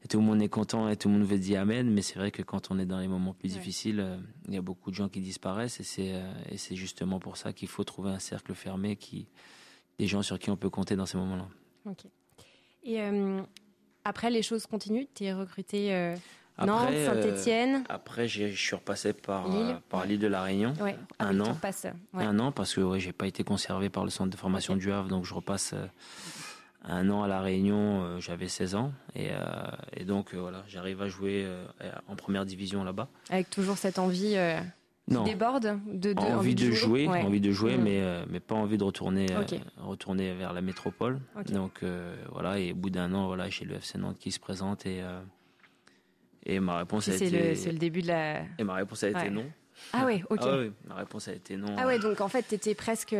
et tout le monde est content et tout le monde veut dire Amen. Mais c'est vrai que quand on est dans les moments plus difficiles, euh, il y a beaucoup de gens qui disparaissent et c'est, euh, et c'est justement pour ça qu'il faut trouver un cercle fermé qui, des gens sur qui on peut compter dans ces moments-là. Ok. Et euh, après, les choses continuent. Tu es recruté Nantes, Saint-Etienne. après, je suis repassé par l'île par l'île de la Réunion. un an. Un an parce que ouais, j'ai pas été conservé par le centre de formation du Havre, donc je repasse un an à la Réunion. J'avais 16 ans et, et donc voilà, j'arrive à jouer en première division là-bas. Avec toujours cette envie non. déborde de, envie, de, jouer, envie de jouer, mais euh, mais pas envie de retourner euh, retourner vers la métropole. Donc euh, voilà, et au bout d'un an, voilà, j'ai le FC Nantes qui se présente et et ma réponse a été. C'est le début de la. Et ma réponse a été non. Ah ouais, ok. Ah ma réponse a été non. Ah ouais, donc en fait, tu étais presque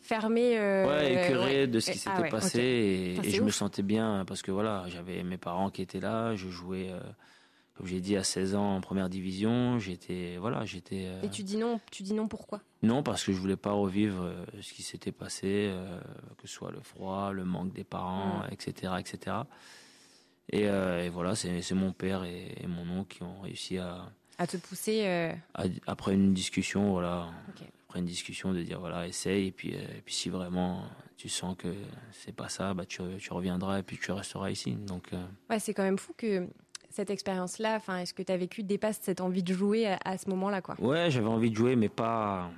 fermé. ouais, écœuré de ce qui ah s'était passé et, et je me sentais bien parce que voilà, j'avais mes parents qui étaient là, je jouais comme j'ai dit, à 16 ans en première division, j'étais voilà, j'étais. Et tu dis non, tu dis non pourquoi? Non, parce que je voulais pas revivre euh, ce qui s'était passé, euh, que ce soit le froid, le manque des parents, etc., mm. etc. Et, euh, et voilà, c'est mon père et, mon oncle qui ont réussi à. À te pousser. après une discussion, voilà. Après une discussion de dire voilà, essaye et puis et puis si vraiment tu sens que c'est pas ça, bah tu, tu reviendras et puis tu resteras ici. Donc. Ouais, c'est quand même fou que cette expérience-là, enfin, est-ce que tu as vécu dépasse cette envie de jouer à, ce moment-là, quoi? Ouais, j'avais envie de jouer, mais pas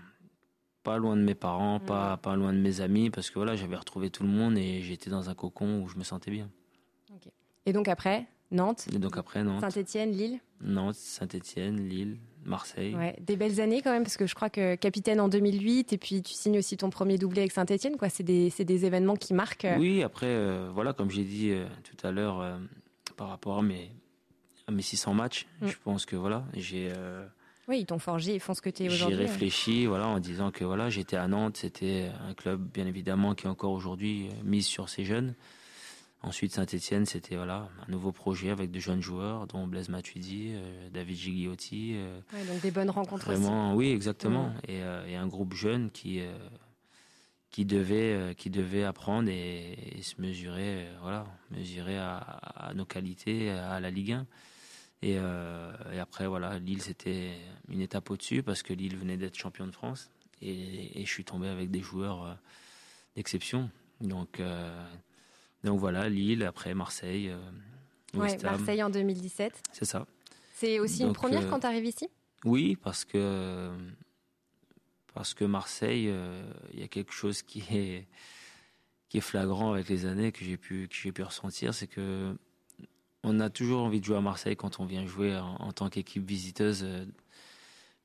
pas loin de mes parents, pas pas loin de mes amis, parce que voilà, j'avais retrouvé tout le monde et j'étais dans un cocon où je me sentais bien. Et donc après, Nantes. Et donc après Nantes. Saint-Étienne, Lille. Nantes, Saint-Étienne, Lille, Marseille. Ouais, des belles années quand même, parce que je crois que capitaine en 2008, et puis tu signes aussi ton premier doublé avec Saint-Étienne, quoi. C'est des, des, événements qui marquent. Euh. Oui, après, euh, voilà, comme j'ai dit euh, tout à l'heure, par rapport à mes, mes 600 matchs. Mm. Je pense que voilà, j'ai. Oui, ils t'ont forgé, ils font ce que tu es aujourd'hui. J'ai réfléchi, voilà, en disant que voilà, j'étais à Nantes, c'était un club bien évidemment qui est encore aujourd'hui mise sur ses jeunes. Ensuite, Saint-Etienne, c'était voilà un nouveau projet avec de jeunes joueurs, dont Blaise Matuidi, euh, David Gigliotti. donc des bonnes rencontres vraiment, Oui, exactement. Mm. Et, un groupe jeune qui qui devait qui devait apprendre et, se mesurer, voilà, mesurer à, à, nos qualités, à la Ligue 1. Euh, et, après, voilà, Lille, c'était une étape au-dessus parce que Lille venait d'être champion de France. Et, je suis tombé avec des joueurs euh, d'exception. Donc, euh, donc voilà, Lille, après Marseille. Ouais, Marseille en 2017. C'est ça. C'est aussi une première quand tu arrives ici? Oui, parce que, parce que Marseille, il y a quelque chose qui est, qui est flagrant avec les années que j'ai pu, que j'ai pu ressentir, c'est que on a toujours envie de jouer à Marseille quand on vient jouer en, tant qu'équipe visiteuse, euh,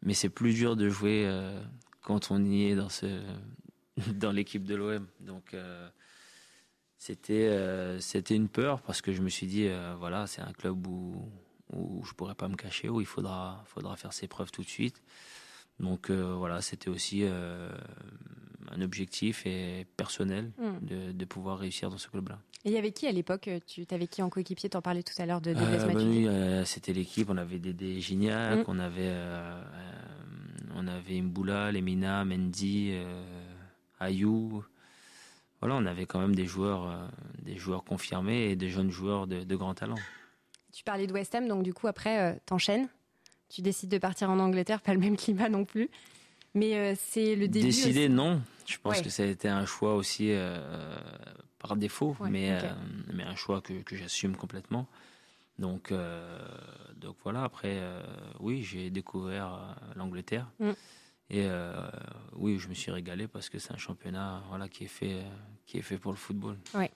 mais c'est plus dur de jouer euh, quand on y est dans ce dans l'équipe de l'OM. Donc euh, c'était une peur parce que je me suis dit voilà c'est un club où où je pourrais pas me cacher où il faudra faudra faire ses preuves tout de suite. Donc voilà c'était aussi un objectif et personnel hmm. de, de pouvoir réussir dans ce club-là. Et il y avait qui à l'époque Tu avais qui en coéquipier? Tu en parlais tout à l'heure de, de euh, bah euh, C'était l'équipe. On avait des, Gignac, mm. on avait euh, on avait Mboula, Lemina, Mendy, Ayou. Voilà, on avait quand même des joueurs, des joueurs confirmés et des jeunes joueurs de, de grand talent. Tu parlais de West Ham, donc du coup après t'enchaînes. Tu décides de partir en Angleterre, pas le même climat non plus. Mais c'est le début. Décider, non. Je pense que ça a été un choix aussi par défaut, mais, euh, mais un choix que, que j'assume complètement. Donc, euh, donc voilà, après, euh, oui, j'ai découvert l'Angleterre. Mm. Et oui, je me suis régalé parce que c'est un championnat voilà, qui, est fait, qui est fait pour le football. Ouais.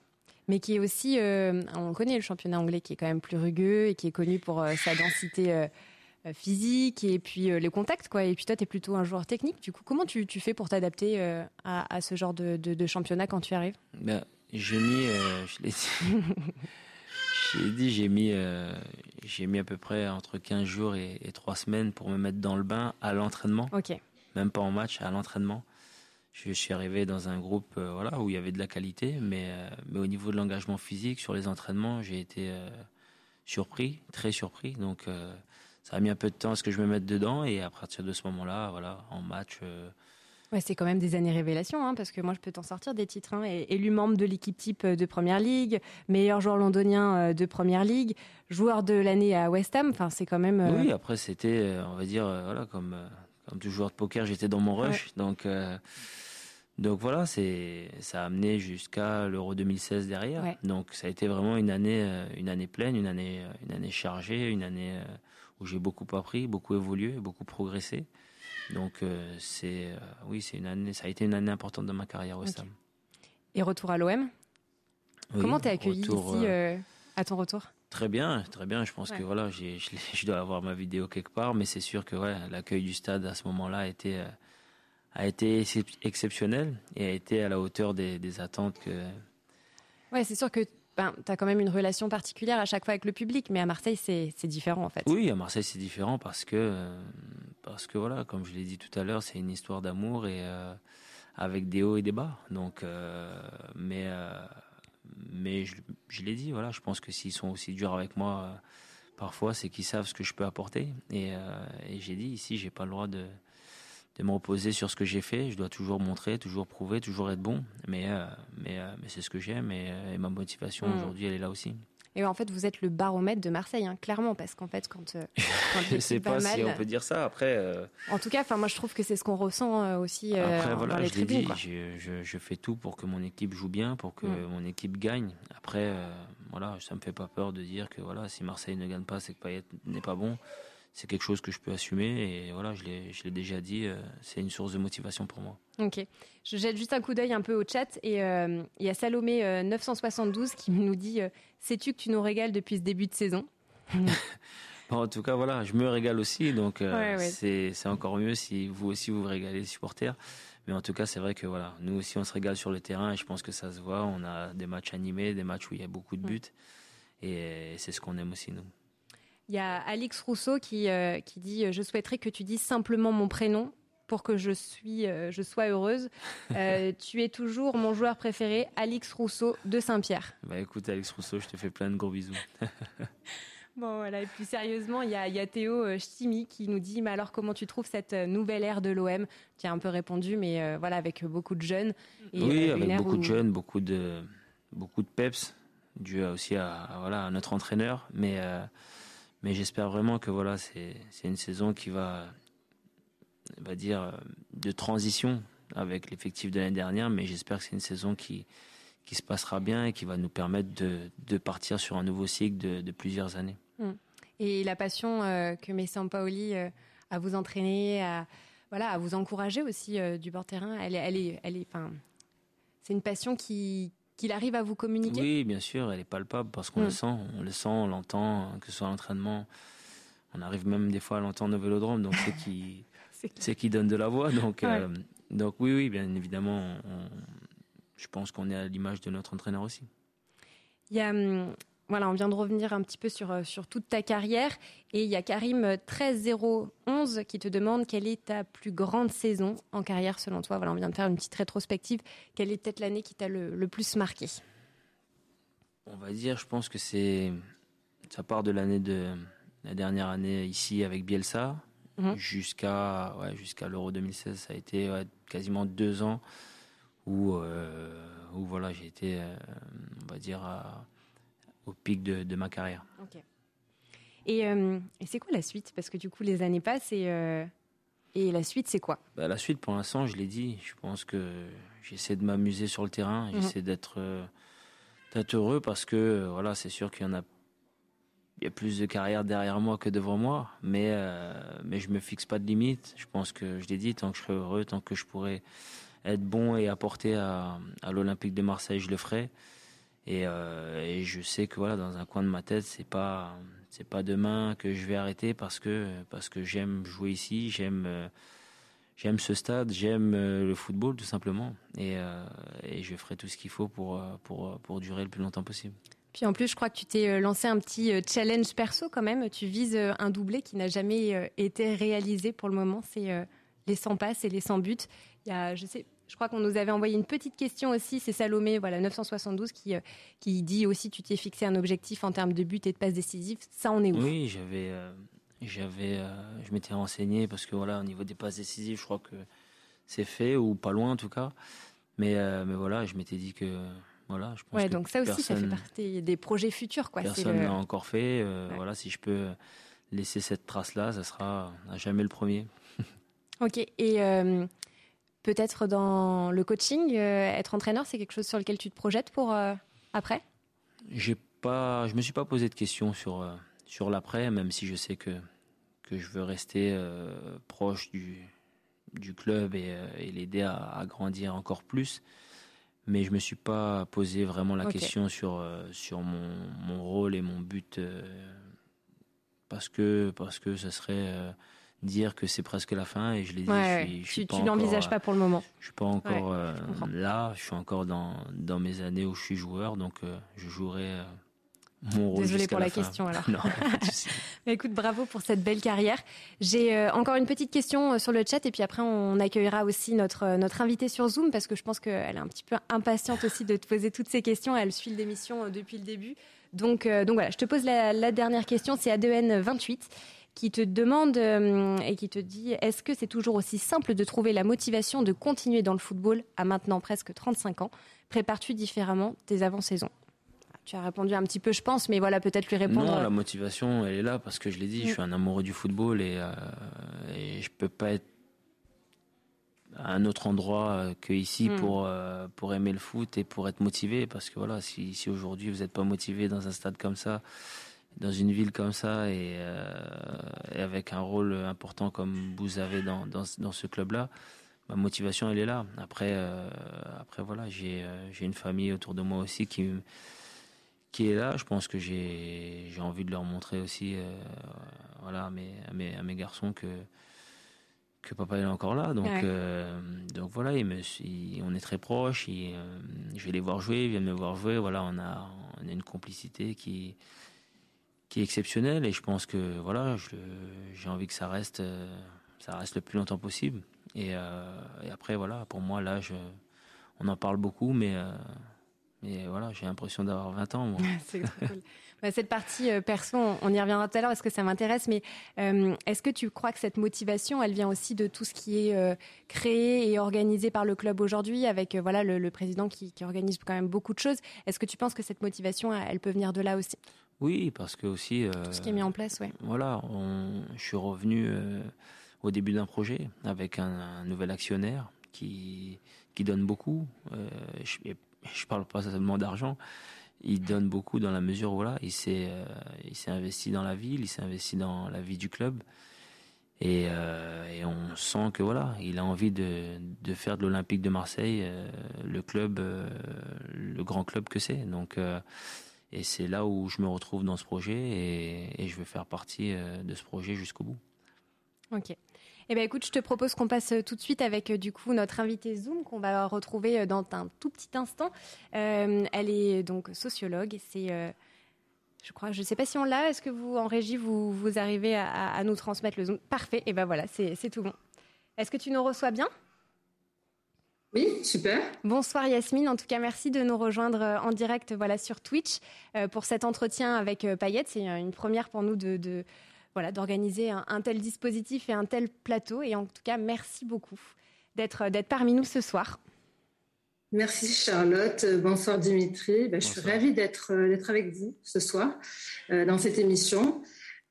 Mais qui est aussi, on connaît le championnat anglais qui est quand même plus rugueux et qui est connu pour sa densité physique et puis les contacts. Quoi. Et puis toi, tu es plutôt un joueur technique. Du coup, comment tu, tu fais pour t'adapter à, à, ce genre de, de, championnat quand tu arrives? Ben, j'ai mis, euh, je l'ai dit, j'ai dit, j'ai mis, euh, j'ai mis à peu près entre 15 jours et, et 3 semaines pour me mettre dans le bain à l'entraînement. Ok. Même pas en match, à l'entraînement. Je suis arrivé dans un groupe euh, voilà, où il y avait de la qualité, mais, mais au niveau de l'engagement physique, sur les entraînements, j'ai été surpris, très surpris. Donc ça a mis un peu de temps à ce que je me mette dedans, et à partir de ce moment-là, voilà, en match Ouais, c'est quand même des années révélation, hein, parce que moi je peux t'en sortir des titres. Hein, élu membre de l'équipe type euh, de Première Ligue, meilleur joueur londonien euh, de Première Ligue, joueur de l'année à West Ham. Enfin, c'est quand même. Euh, oui, après c'était, on va dire, voilà, comme comme tout joueur de poker, j'étais dans mon rush, donc Donc voilà, c'est ça a amené jusqu'à l'Euro 2016 derrière. Donc ça a été vraiment une année, euh, une année pleine, une année, euh, une année chargée, une année euh, où j'ai beaucoup appris, beaucoup évolué, beaucoup progressé. Donc c'est, oui, c'est une année, ça a été une année importante dans ma carrière au okay. Et retour à l'OM. Comment t'es accueilli ici à ton retour? Très bien, très bien. Je pense que voilà, je, dois avoir ma vidéo quelque part, mais c'est sûr que ouais, l'accueil du stade à ce moment-là était a été exceptionnel et a été à la hauteur des, attentes que. Ouais, c'est sûr que ben, tu as quand même une relation particulière à chaque fois avec le public, mais à Marseille, c'est différent en fait. Oui, à Marseille, c'est différent parce que, parce que voilà, comme je l'ai dit tout à l'heure, c'est une histoire d'amour et euh, avec des hauts et des bas. Donc, euh, mais, euh, mais je, je l'ai dit, voilà, je pense que s'ils sont aussi durs avec moi, parfois, c'est qu'ils savent ce que je peux apporter. Et, et j'ai dit, ici, j'ai pas le droit de de me reposer sur ce que j'ai fait. Je dois toujours montrer, toujours prouver, toujours être bon. Mais, euh, mais, euh, mais c'est ce que j'aime et, euh, et, ma motivation mm. aujourd'hui, elle est là aussi. Et en fait, vous êtes le baromètre de Marseille, hein, clairement, parce qu'en fait, quand, quand je ne sais pas si on peut dire ça. Après, en tout cas, enfin, moi, je trouve que c'est ce qu'on ressent aussi. Après, voilà, dans les je l'ai dit, je, je, je, fais tout pour que mon équipe joue bien, pour que mm. mon équipe gagne. Après, voilà, ça me fait pas peur de dire que voilà, si Marseille ne gagne pas, c'est que Payet n'est pas bon c'est quelque chose que je peux assumer et voilà, je l'ai déjà dit, euh, c'est une source de motivation pour moi. Ok, je jette juste un coup d'œil un peu au chat et euh, il y a Salomé 972 euh, qui nous dit sais-tu que tu nous régales depuis ce début de saison? En tout cas, voilà, je me régale aussi, donc c'est encore mieux si vous aussi vous, vous régalez les supporters. Mais en tout cas, c'est vrai que voilà, nous aussi on se régale sur le terrain et je pense que ça se voit. On a des matchs animés, des matchs où il y a beaucoup de buts et c'est ce qu'on aime aussi nous. Il y a Alix Rousseau qui, euh, qui dit euh, Je souhaiterais que tu dises simplement mon prénom pour que je, suis, euh, je sois heureuse. tu es toujours mon joueur préféré, Alix Rousseau de Saint-Pierre. Bah écoute, Alix Rousseau, je te fais plein de gros bisous. bon, voilà. Et puis sérieusement, il y a, y a, Théo Chimi qui nous dit Mais alors, comment tu trouves cette nouvelle ère de l'OM Tu as un peu répondu, mais voilà, avec beaucoup de jeunes. oui, avec beaucoup de jeunes, beaucoup de, beaucoup de peps, dû aussi à, voilà, à notre entraîneur. Mais. Mais j'espère vraiment que voilà, c'est une saison qui va, va dire, de transition avec l'effectif de l'année dernière. Mais j'espère que c'est une saison qui, qui se passera bien et qui va nous permettre de, de partir sur un nouveau cycle de, de plusieurs années. Hum. Et la passion euh, que met Sampaoli euh, à vous entraîner, à, voilà, à vous encourager aussi euh, du bord terrain, elle, elle est, elle est, enfin, c'est une passion qui, qu'il arrive à vous communiquer? Oui, bien sûr, elle est palpable parce qu'on le mm. sent, on le sent, on l'entend, que ce soit à l'entraînement. On arrive même des fois à l'entendre au vélodrome, donc c'est qui, c'est qui donne de la voix. Donc, euh, donc oui, oui, bien évidemment, je pense qu'on est à l'image de notre entraîneur aussi. Il y a hum, voilà, on vient de revenir un petit peu sur, euh, sur toute ta carrière. Et il y a Karim 13011 qui te demande quelle est ta plus grande saison en carrière selon toi. Voilà, on vient de faire une petite rétrospective. Quelle est peut-être l'année qui t'a le, plus marqué? On va dire, je pense que c'est. Ça part de l'année de. La dernière année ici avec Bielsa mhm. jusqu'à ouais, jusqu'à l'Euro 2016. Ça a été quasiment deux ans où, euh, où voilà, j'ai été, euh, on va dire, à au pic de, ma carrière. Euh, et, c'est quoi la suite? Parce que du coup, les années passent et, euh, et la suite, c'est quoi? Bah, La suite, pour l'instant, je l'ai dit, je pense que j'essaie de m'amuser sur le terrain, mhm. j'essaie d'être euh, heureux parce que voilà, c'est sûr qu'il y en a il y a plus de carrière derrière moi que devant moi, mais, mais je me fixe pas de limite. Je pense que je l'ai dit, tant que je serai heureux, tant que je pourrai être bon et apporter à, à l'Olympique de Marseille, je le ferai. Euh, et, je sais que voilà, dans un coin de ma tête, c'est pas c'est pas demain que je vais arrêter parce que parce que j'aime jouer ici, j'aime euh, j'aime ce stade, j'aime euh, le football tout simplement, et, et je ferai tout ce qu'il faut pour, pour pour durer le plus longtemps possible. Puis en plus, je crois que tu t'es lancé un petit challenge perso quand même. Tu vises un doublé qui n'a jamais été réalisé pour le moment. C'est les 100 passes et les 100 buts. Il y a, je sais, je crois qu'on nous avait envoyé une petite question aussi. C'est Salomé, voilà, 972, qui, euh, qui dit aussi tu t'es fixé un objectif en termes de but et de passes décisives. Ça, on est où? Oui, j'avais, euh, j'avais, euh, je m'étais renseigné parce que voilà, au niveau des passes décisives, je crois que c'est fait ou pas loin en tout cas. Mais, mais voilà, je m'étais dit que voilà, je pense ouais, donc ça aussi, ça fait partie des projets futurs, quoi. Personne n'a encore fait. Voilà, si je peux laisser cette trace-là, ça sera à jamais le premier. ok. Et peut-être dans le coaching, être entraîneur, c'est quelque chose sur lequel tu te projettes pour après? J'ai pas, je me suis pas posé de questions sur sur l'après, même si je sais que que je veux rester proche du du club et, l'aider à, grandir encore plus. Mais je me suis pas posé vraiment la question sur sur mon, mon, rôle et mon but parce que parce que ça serait euh, dire que c'est presque la fin et je l'ai dit je suis, tu, n'envisages pas pour le moment je suis pas encore euh, là je suis encore dans dans mes années où je suis joueur donc euh, je jouerai mon rôle Désolée pour la, question alors. écoute, bravo pour cette belle carrière. J'ai encore une petite question sur le chat et puis après on accueillera aussi notre notre invitée sur Zoom parce que je pense qu'elle est un petit peu impatiente aussi de te poser toutes ces questions. Elle suit l'émission depuis le début. Donc, euh, donc voilà, je te pose la, dernière question, c'est ADN28 qui te demande euh, et qui te dit est-ce que c'est toujours aussi simple de trouver la motivation de continuer dans le football à maintenant presque 35 ans? Prépares-tu différemment tes avant-saisons? Tu as répondu un petit peu, je pense, mais voilà, peut-être lui répondre. Non, la motivation, elle est là parce que je l'ai dit, je mm. suis un amoureux du football et, euh, et je peux pas être à un autre endroit euh, que ici hmm. pour euh, pour aimer le foot et pour être motivé parce que voilà si, si aujourd'hui vous n'êtes pas motivé dans un stade comme ça dans une ville comme ça et, euh, et, avec un rôle important comme vous avez dans dans, dans ce club là ma motivation elle est là après après voilà j'ai j'ai une famille autour de moi aussi qui qui est là je pense que j'ai envie de leur montrer aussi voilà à mes, à mes à mes garçons que que papa est encore là. Donc, euh, donc voilà, il me, on est très proches. Euh, je vais les voir jouer, ils viennent me voir jouer. Voilà, on a, on a une complicité qui, qui est exceptionnelle et je pense que voilà, j'ai envie que ça reste, euh, ça reste le plus longtemps possible. Et, et après, voilà, pour moi, là, on en parle beaucoup, mais mais voilà, j'ai l'impression d'avoir 20 ans. c'est cool. Bah, cette partie euh, perso, on, y reviendra tout à l'heure parce que ça m'intéresse, mais euh, est-ce que tu crois que cette motivation, elle vient aussi de tout ce qui est euh, créé et organisé par le club aujourd'hui, avec voilà le, président qui, organise quand même beaucoup de choses? Est-ce que tu penses que cette motivation, elle peut venir de là aussi? Oui, parce que aussi... tout ce qui est mis en place, oui. Voilà, je suis revenu au début d'un projet avec un, nouvel actionnaire qui, qui donne beaucoup. je, je parle pas seulement d'argent, il donne beaucoup dans la mesure où là, il s'est euh, il s'est investi dans la ville, il s'est investi dans la vie du club. Et, euh, et, on sent que voilà, il a envie de, de faire de l'Olympique de Marseille euh, le club, le grand club que c'est. Donc, et c'est là où je me retrouve dans ce projet et, je veux faire partie de ce projet jusqu'au bout. Ok. Eh bien, écoute, je te propose qu'on passe euh, tout de suite avec euh, du coup notre invitée Zoom qu'on va retrouver euh, dans un tout petit instant. elle est donc sociologue. C'est je crois, je ne sais pas si on l'a. Est-ce que vous, en régie, vous, vous arrivez à, nous transmettre le Zoom? Parfait. Et eh ben voilà, c'est tout bon. Est-ce que tu nous reçois bien? Oui, super. Bonsoir Yasmine. En tout cas, merci de nous rejoindre en direct voilà, sur Twitch pour cet entretien avec Payette. C'est une première pour nous de, voilà, d'organiser un, tel dispositif et un tel plateau. Et en tout cas, merci beaucoup d'être, d'être parmi nous ce soir. Merci Charlotte. Bonsoir Dimitri. Ben, je suis ravie d'être, d'être avec vous ce soir euh, dans cette émission.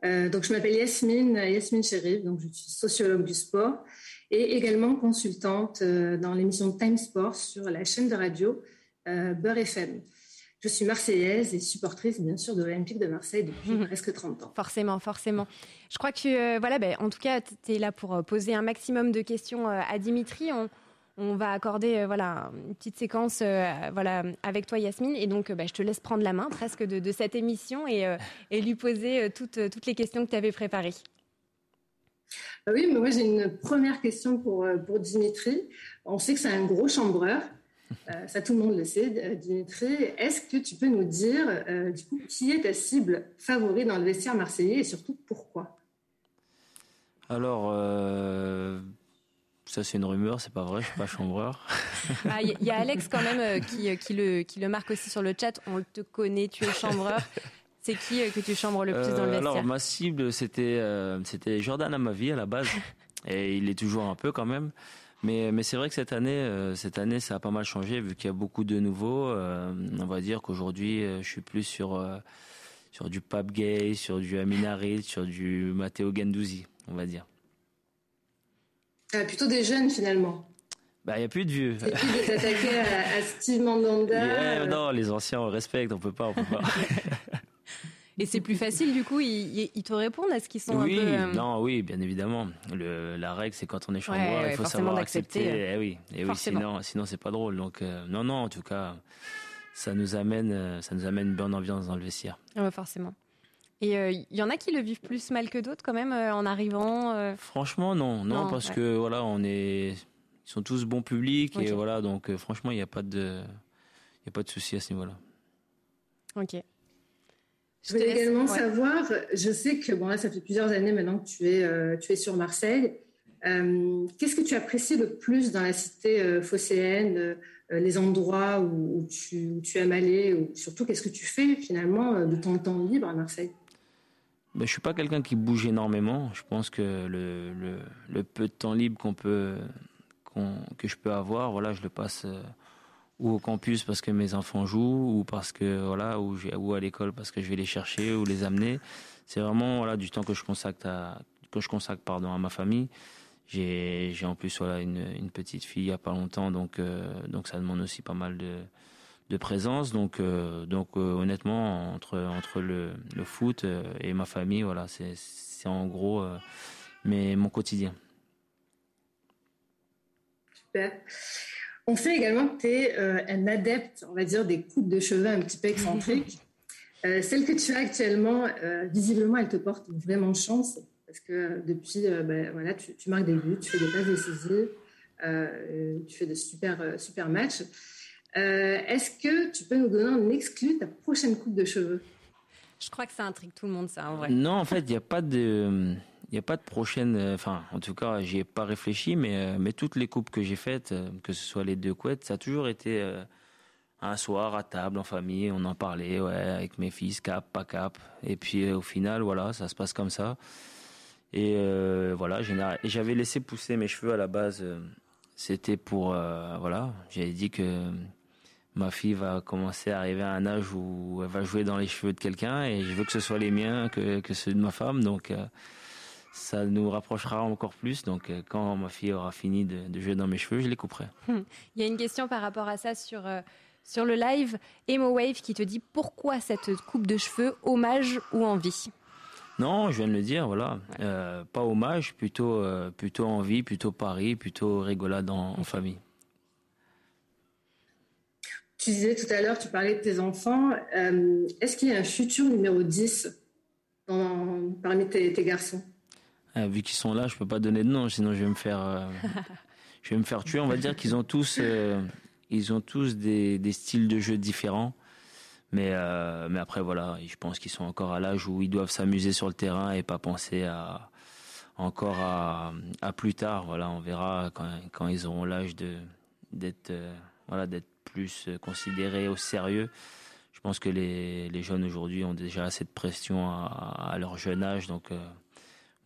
Euh, donc, je m'appelle Yasmine, Yasmine Chérif, donc je suis sociologue du sport et également consultante euh, dans l'émission Time Sport sur la chaîne de radio Beurre FM. Je suis marseillaise et supportrice, bien sûr, de l'Olympique de Marseille depuis mhm. presque 30 ans. Forcément, forcément. Je crois que, euh, voilà, ben, en tout cas, tu es là pour euh, poser un maximum de questions euh, à Dimitri. On, va accorder voilà, une petite séquence voilà, avec toi, Yasmine. Et donc, ben, je te laisse prendre la main presque de, cette émission et, et lui poser toutes, toutes les questions que tu avais préparées. Oui, mais moi j'ai une première question pour, pour Dimitri. On sait que c'est un gros chambreur. Euh, ça, tout le monde le sait, euh, Dimitri. Est-ce que tu peux nous dire, euh, du coup, qui est ta cible favorite dans le vestiaire marseillais et surtout pourquoi? Alors, ça c'est une rumeur, c'est pas vrai, je suis pas chambreur. Il ah, y, a Alex quand même qui, qui, le, qui le marque aussi sur le chat. On te connaît, tu es chambreur. C'est qui que tu chambres le plus dans le vestiaire Alors, ma cible, c'était c'était Jordan à ma vie à la base. et il est toujours un peu quand même. Mais, mais c'est vrai que cette année, euh, cette année, ça a pas mal changé vu qu'il y a beaucoup de nouveaux. Euh, on va dire qu'aujourd'hui, euh, je suis plus sur sur du Pape Gay, sur du Aminarit, sur du Matteo Gendouzi, on va dire. plutôt des jeunes finalement. Bah, il n'y a plus de vieux. Plus de s'attaquer à, Steve Mandanda. Non, les anciens, on respecte, on peut pas, on peut pas. Et c'est plus facile, du coup, ils, te répondent à ce qu'ils sont un peu... Euh, non, oui, bien évidemment. Le, la règle, c'est quand on est chambre, il faut savoir accepter. Eh oui, et eh oui, sinon, sinon c'est pas drôle. Donc, euh, non, non, en tout cas, ça nous amène, euh, ça nous amène une bonne ambiance dans le vestiaire. Ouais, forcément. Et il y en a qui le vivent plus mal que d'autres quand même en arrivant. Franchement, non, non, parce que voilà, on est, ils sont tous bons publics et voilà, donc franchement, il n'y a pas de, il a pas de souci à ce niveau-là. Ok. Je voulais également savoir, je sais que bon là, ça fait plusieurs années maintenant que tu es, euh, tu es sur Marseille. Euh, qu'est-ce que tu apprécies le plus dans la cité euh, phocéenne, les endroits où, tu, tu, aimes aller, ou surtout qu'est-ce que tu fais finalement de ton temps libre à Marseille? Ben, Je suis pas quelqu'un qui bouge énormément. Je pense que le, le, le peu de temps libre qu'on peut, que je peux avoir, voilà, je le passe ou au campus parce que mes enfants jouent ou parce que voilà ou, à l'école parce que je vais les chercher ou les amener. C'est vraiment voilà du temps que je consacre à que je consacre pardon à ma famille. J'ai en plus voilà une, une petite fille il y a pas longtemps donc euh, donc ça demande aussi pas mal de de présence. Donc euh, donc euh, honnêtement entre entre le le foot et ma famille voilà c'est c'est en gros mais mon quotidien. Super on sait également que tu es euh, un adepte, on va dire, des coupes de cheveux un petit peu excentriques. Euh, celle que tu as actuellement, euh, visiblement, elle te porte vraiment chance parce que depuis, ben, voilà, tu, marques des buts, tu fais des passes décisives, tu fais de super, super matchs. Est-ce que tu peux nous donner en exclu ta prochaine coupe de cheveux? Je crois que ça intrigue tout le monde, ça, en vrai. Non, en fait, il n'y a pas de il n'y a pas de prochaine. Euh, enfin, en tout cas, j'y ai pas réfléchi, mais euh, mais toutes les coupes que j'ai faites, euh, que ce soit les deux couettes, ça a toujours été un soir à table en famille, on en parlait, ouais, avec mes fils, cap, pas cap, et puis au final, voilà, ça se passe comme ça. Et voilà, j'avais laissé pousser mes cheveux à la base. C'était pour voilà, j'avais dit que ma fille va commencer à arriver à un âge où elle va jouer dans les cheveux de quelqu'un et je veux que ce soit les miens que, que ceux de ma femme. Donc, ça nous rapprochera encore plus. Donc, euh, quand ma fille aura fini de, jouer dans mes cheveux, je les couperai. Hmm. Il y a une question par rapport à ça sur, euh, sur le live. Emo Wave qui te dit pourquoi cette coupe de cheveux, hommage ou envie? Non, je viens de le dire, voilà. Euh, pas hommage, plutôt, plutôt envie, plutôt pari, plutôt rigolade en, famille. Tu disais tout à l'heure, tu parlais de tes enfants. Est-ce qu'il y a un futur numéro 10 parmi tes garçons? Ah, vu qu'ils sont là, je peux pas donner de nom, sinon je vais me faire, euh, je vais me faire tuer. On va dire qu'ils ont tous, euh, ils ont tous des, styles de jeu différents. Mais, euh, mais après, voilà, je pense qu'ils sont encore à l'âge où ils doivent s'amuser sur le terrain et pas penser à, encore à, à plus tard. Voilà, on verra quand, quand ils auront l'âge de, d'être, voilà, d'être plus considérés au sérieux. Je pense que les, les jeunes aujourd'hui ont déjà assez de pression à, à leur jeune âge, donc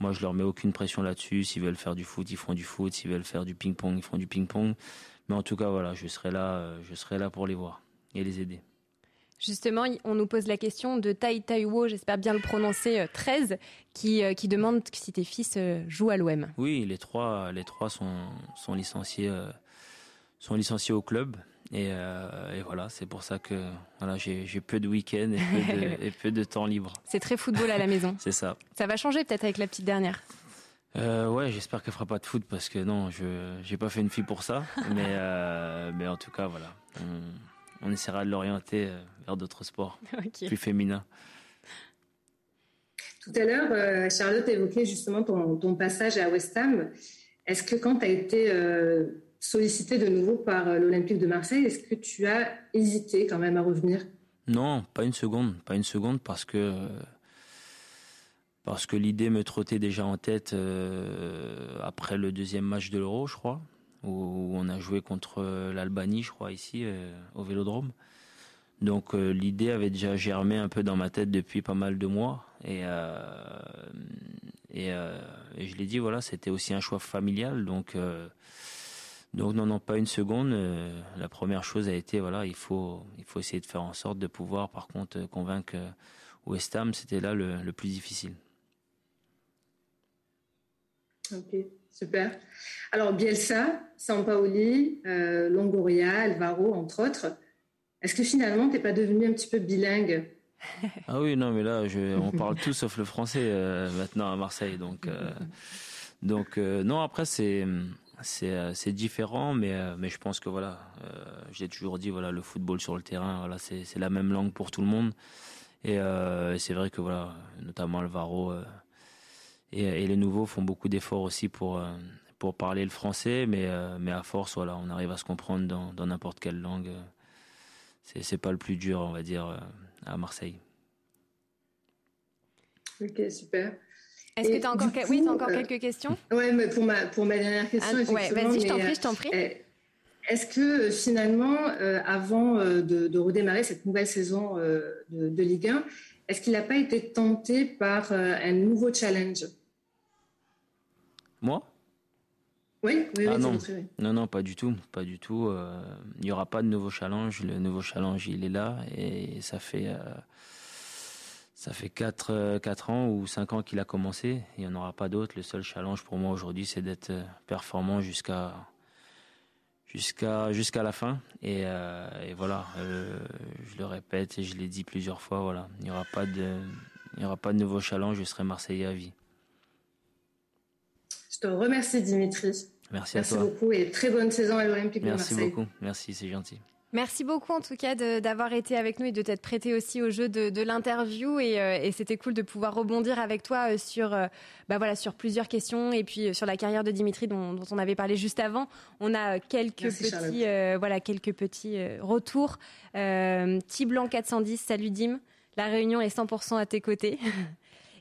moi, je leur mets aucune pression là-dessus. S'ils veulent faire du foot, ils font du foot. S'ils veulent faire du ping-pong, ils font du ping-pong. Mais en tout cas, voilà, je serai là, euh, je serai là pour les voir et les aider. Justement, on nous pose la question de Tai Taiwo, j'espère bien le prononcer, 13, euh, qui, euh, qui demande si tes fils jouent à l'OM. Oui, les trois, les trois sont, sont licenciés, sont licenciés au club. Euh, et, voilà, c'est pour ça que voilà, j'ai peu de week-ends et, peu de temps libre. C'est très football à la maison. c'est ça. Ça va changer peut-être avec la petite dernière. Euh, ouais, j'espère qu'elle fera pas de foot parce que non, je j'ai pas fait une fille pour ça. mais euh, mais en tout cas, voilà, on, essaiera de l'orienter vers d'autres sports plus féminins. Tout à l'heure, Charlotte évoquait justement ton, ton, passage à West Ham. Est-ce que quand tu as été sollicité de nouveau par euh, l'Olympique de Marseille. Est-ce que tu as hésité quand même à revenir? Non, pas une seconde, pas une seconde parce que parce que l'idée me trottait déjà en tête euh, après le deuxième match de l'Euro, je crois, où on a joué contre l'Albanie, je crois, ici euh, au Vélodrome. Donc l'idée avait déjà germé un peu dans ma tête depuis pas mal de mois et et, et, je l'ai dit voilà c'était aussi un choix familial donc donc non, non, pas une seconde. Euh, la première chose a été voilà, il faut, il faut essayer de faire en sorte de pouvoir, par contre, euh, convaincre euh, West Ham. C'était là le, plus difficile. Ok. super. Alors, Bielsa, Sampaoli, euh, Longoria, Alvaro, entre autres. Est-ce que finalement, tu n'es pas devenu un petit peu bilingue? Ah oui, non, mais là, on parle tout sauf le français euh, maintenant à Marseille. Donc, euh, donc non, après, c'est. C'est différent, mais, mais je pense que voilà, j'ai toujours dit voilà, le football sur le terrain, voilà, c'est la même langue pour tout le monde. Et c'est vrai que voilà, notamment Alvaro et, les nouveaux font beaucoup d'efforts aussi pour pour parler le français, mais, euh, à force, voilà, on arrive à se comprendre dans n'importe quelle langue. C'est, c'est pas le plus dur, on va dire, euh, à Marseille. Ok, super. Est-ce que tu as encore, oui, as encore euh, quelques questions? Oui, mais pour ma, pour ma dernière question. Ah, ouais, vas-y, je t'en prie, je t'en prie. Est-ce que finalement, avant de, de, redémarrer cette nouvelle saison de, de, Ligue 1, est-ce qu'il n'a pas été tenté par un nouveau challenge? Moi? Oui, oui, ah non. non, non, pas du tout, pas du tout. Euh, il n'y aura pas de nouveau challenge. Le nouveau challenge, il est là et ça fait euh, ça fait 4, euh, ans ou 5 ans qu'il a commencé. Il n'y en aura pas d'autre. Le seul challenge pour moi aujourd'hui, c'est d'être performant jusqu'à jusqu'à jusqu'à la fin. Et, et voilà, je le répète et je l'ai dit plusieurs fois. Voilà, il n'y aura pas de il aura pas de nouveau challenge. Je serai Marseillais à vie. Je te remercie, Dimitri. Merci, à toi. Merci beaucoup et très bonne saison à l'Olympique de Marseille. Merci beaucoup. Merci, c'est gentil. Merci beaucoup en tout cas d'avoir été avec nous et de t'être prêté aussi au jeu de, l'interview euh, et, c'était cool de pouvoir rebondir avec toi euh, sur euh, bah voilà sur plusieurs questions et puis sur la carrière de Dimitri dont, on avait parlé juste avant. On a quelques petits voilà quelques petits retours. Tiblan 410, salut Dim. La réunion est 100% à tes côtés.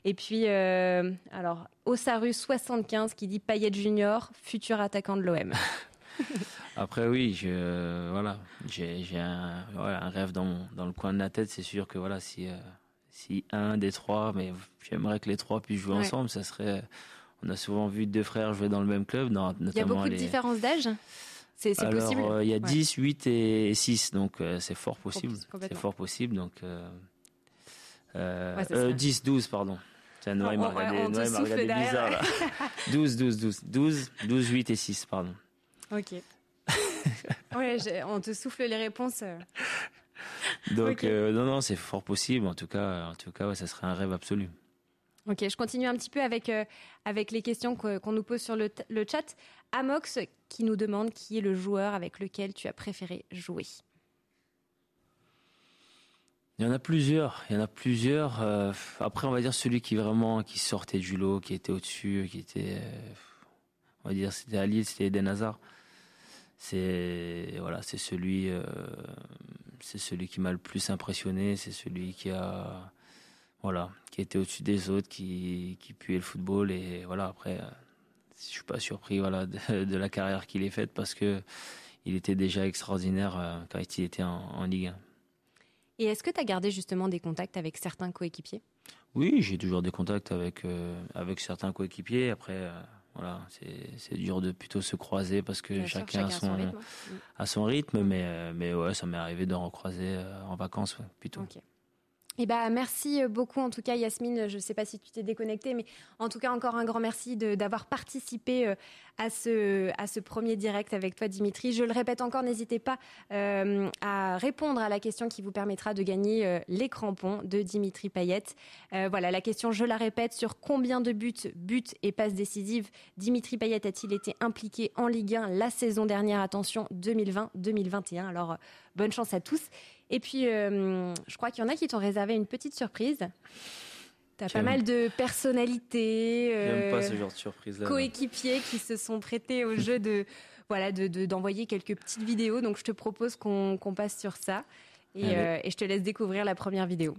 Et puis, euh, alors, Osaru 75 qui dit Payet Junior, futur attaquant de l'OM. Après, oui, je, voilà, j'ai un, un, rêve dans, dans, le coin de la tête. C'est sûr que voilà, si, euh, si un des trois, mais j'aimerais que les trois puissent jouer ensemble, ça serait. On a souvent vu deux frères jouer dans le même club. Notamment il y a beaucoup de différences d'âge? C'est possible? euh, Il y a 10, 8 et 6, donc euh, c'est fort possible. C'est fort possible, donc. Euh, 10, 12, pardon. Tiens, Noël m'a regardé, Noël m'a regardé bizarre, là. 12, 12, 12. 12, 12, 8 et 6, pardon. Ok. ouais, on te souffle les réponses. Euh. Donc, euh, non, non, c'est fort possible. En tout cas, en tout cas ouais, ça serait un rêve absolu. Ok, je continue un petit peu avec, euh, avec les questions qu'on nous pose sur le, le chat. Amox qui nous demande qui est le joueur avec lequel tu as préféré jouer. Il y en a plusieurs. Il y en a plusieurs. Euh, après, on va dire celui qui vraiment qui sortait du lot, qui était au-dessus, qui était, on va dire, c'était Lille, c'était Eden Hazard. C'est voilà, c'est celui, euh, c'est celui qui m'a le plus impressionné. C'est celui qui a, voilà, qui était au-dessus des autres, qui qui puait le football et voilà. Après, je suis pas surpris, voilà, de, la carrière qu'il ait faite parce que il était déjà extraordinaire quand il était en, en Ligue 1. Et est-ce que tu as gardé justement des contacts avec certains coéquipiers? Oui, j'ai toujours des contacts avec, euh, avec certains coéquipiers. Après, euh, voilà, c'est dur de plutôt se croiser parce que chacun, a, son, rythme, a son rythme mm. mais, euh, mais ouais, ça m'est arrivé de recroiser en vacances plutôt. Eh ben, merci beaucoup en tout cas Yasmine, je ne sais pas si tu t'es déconnectée, mais en tout cas encore un grand merci d'avoir participé euh, à ce, premier direct avec toi Dimitri. Je le répète encore, n'hésitez pas euh, à répondre à la question qui vous permettra de gagner euh, les crampons de Dimitri Payet. voilà, la question, je la répète, sur combien de buts, buts et passes décisives Dimitri Payet a-t-il été impliqué en Ligue 1 la saison dernière? Attention, 2020-2021. Alors, bonne chance à tous. Et puis, euh, je crois qu'il y en a qui t'ont réservé une petite surprise. Tu as pas mal de personnalités, euh, coéquipiers qui se sont prêtés au jeu de voilà d'envoyer quelques petites vidéos. Donc, je te propose qu'on passe sur ça et, euh, et, je te laisse découvrir la première vidéo.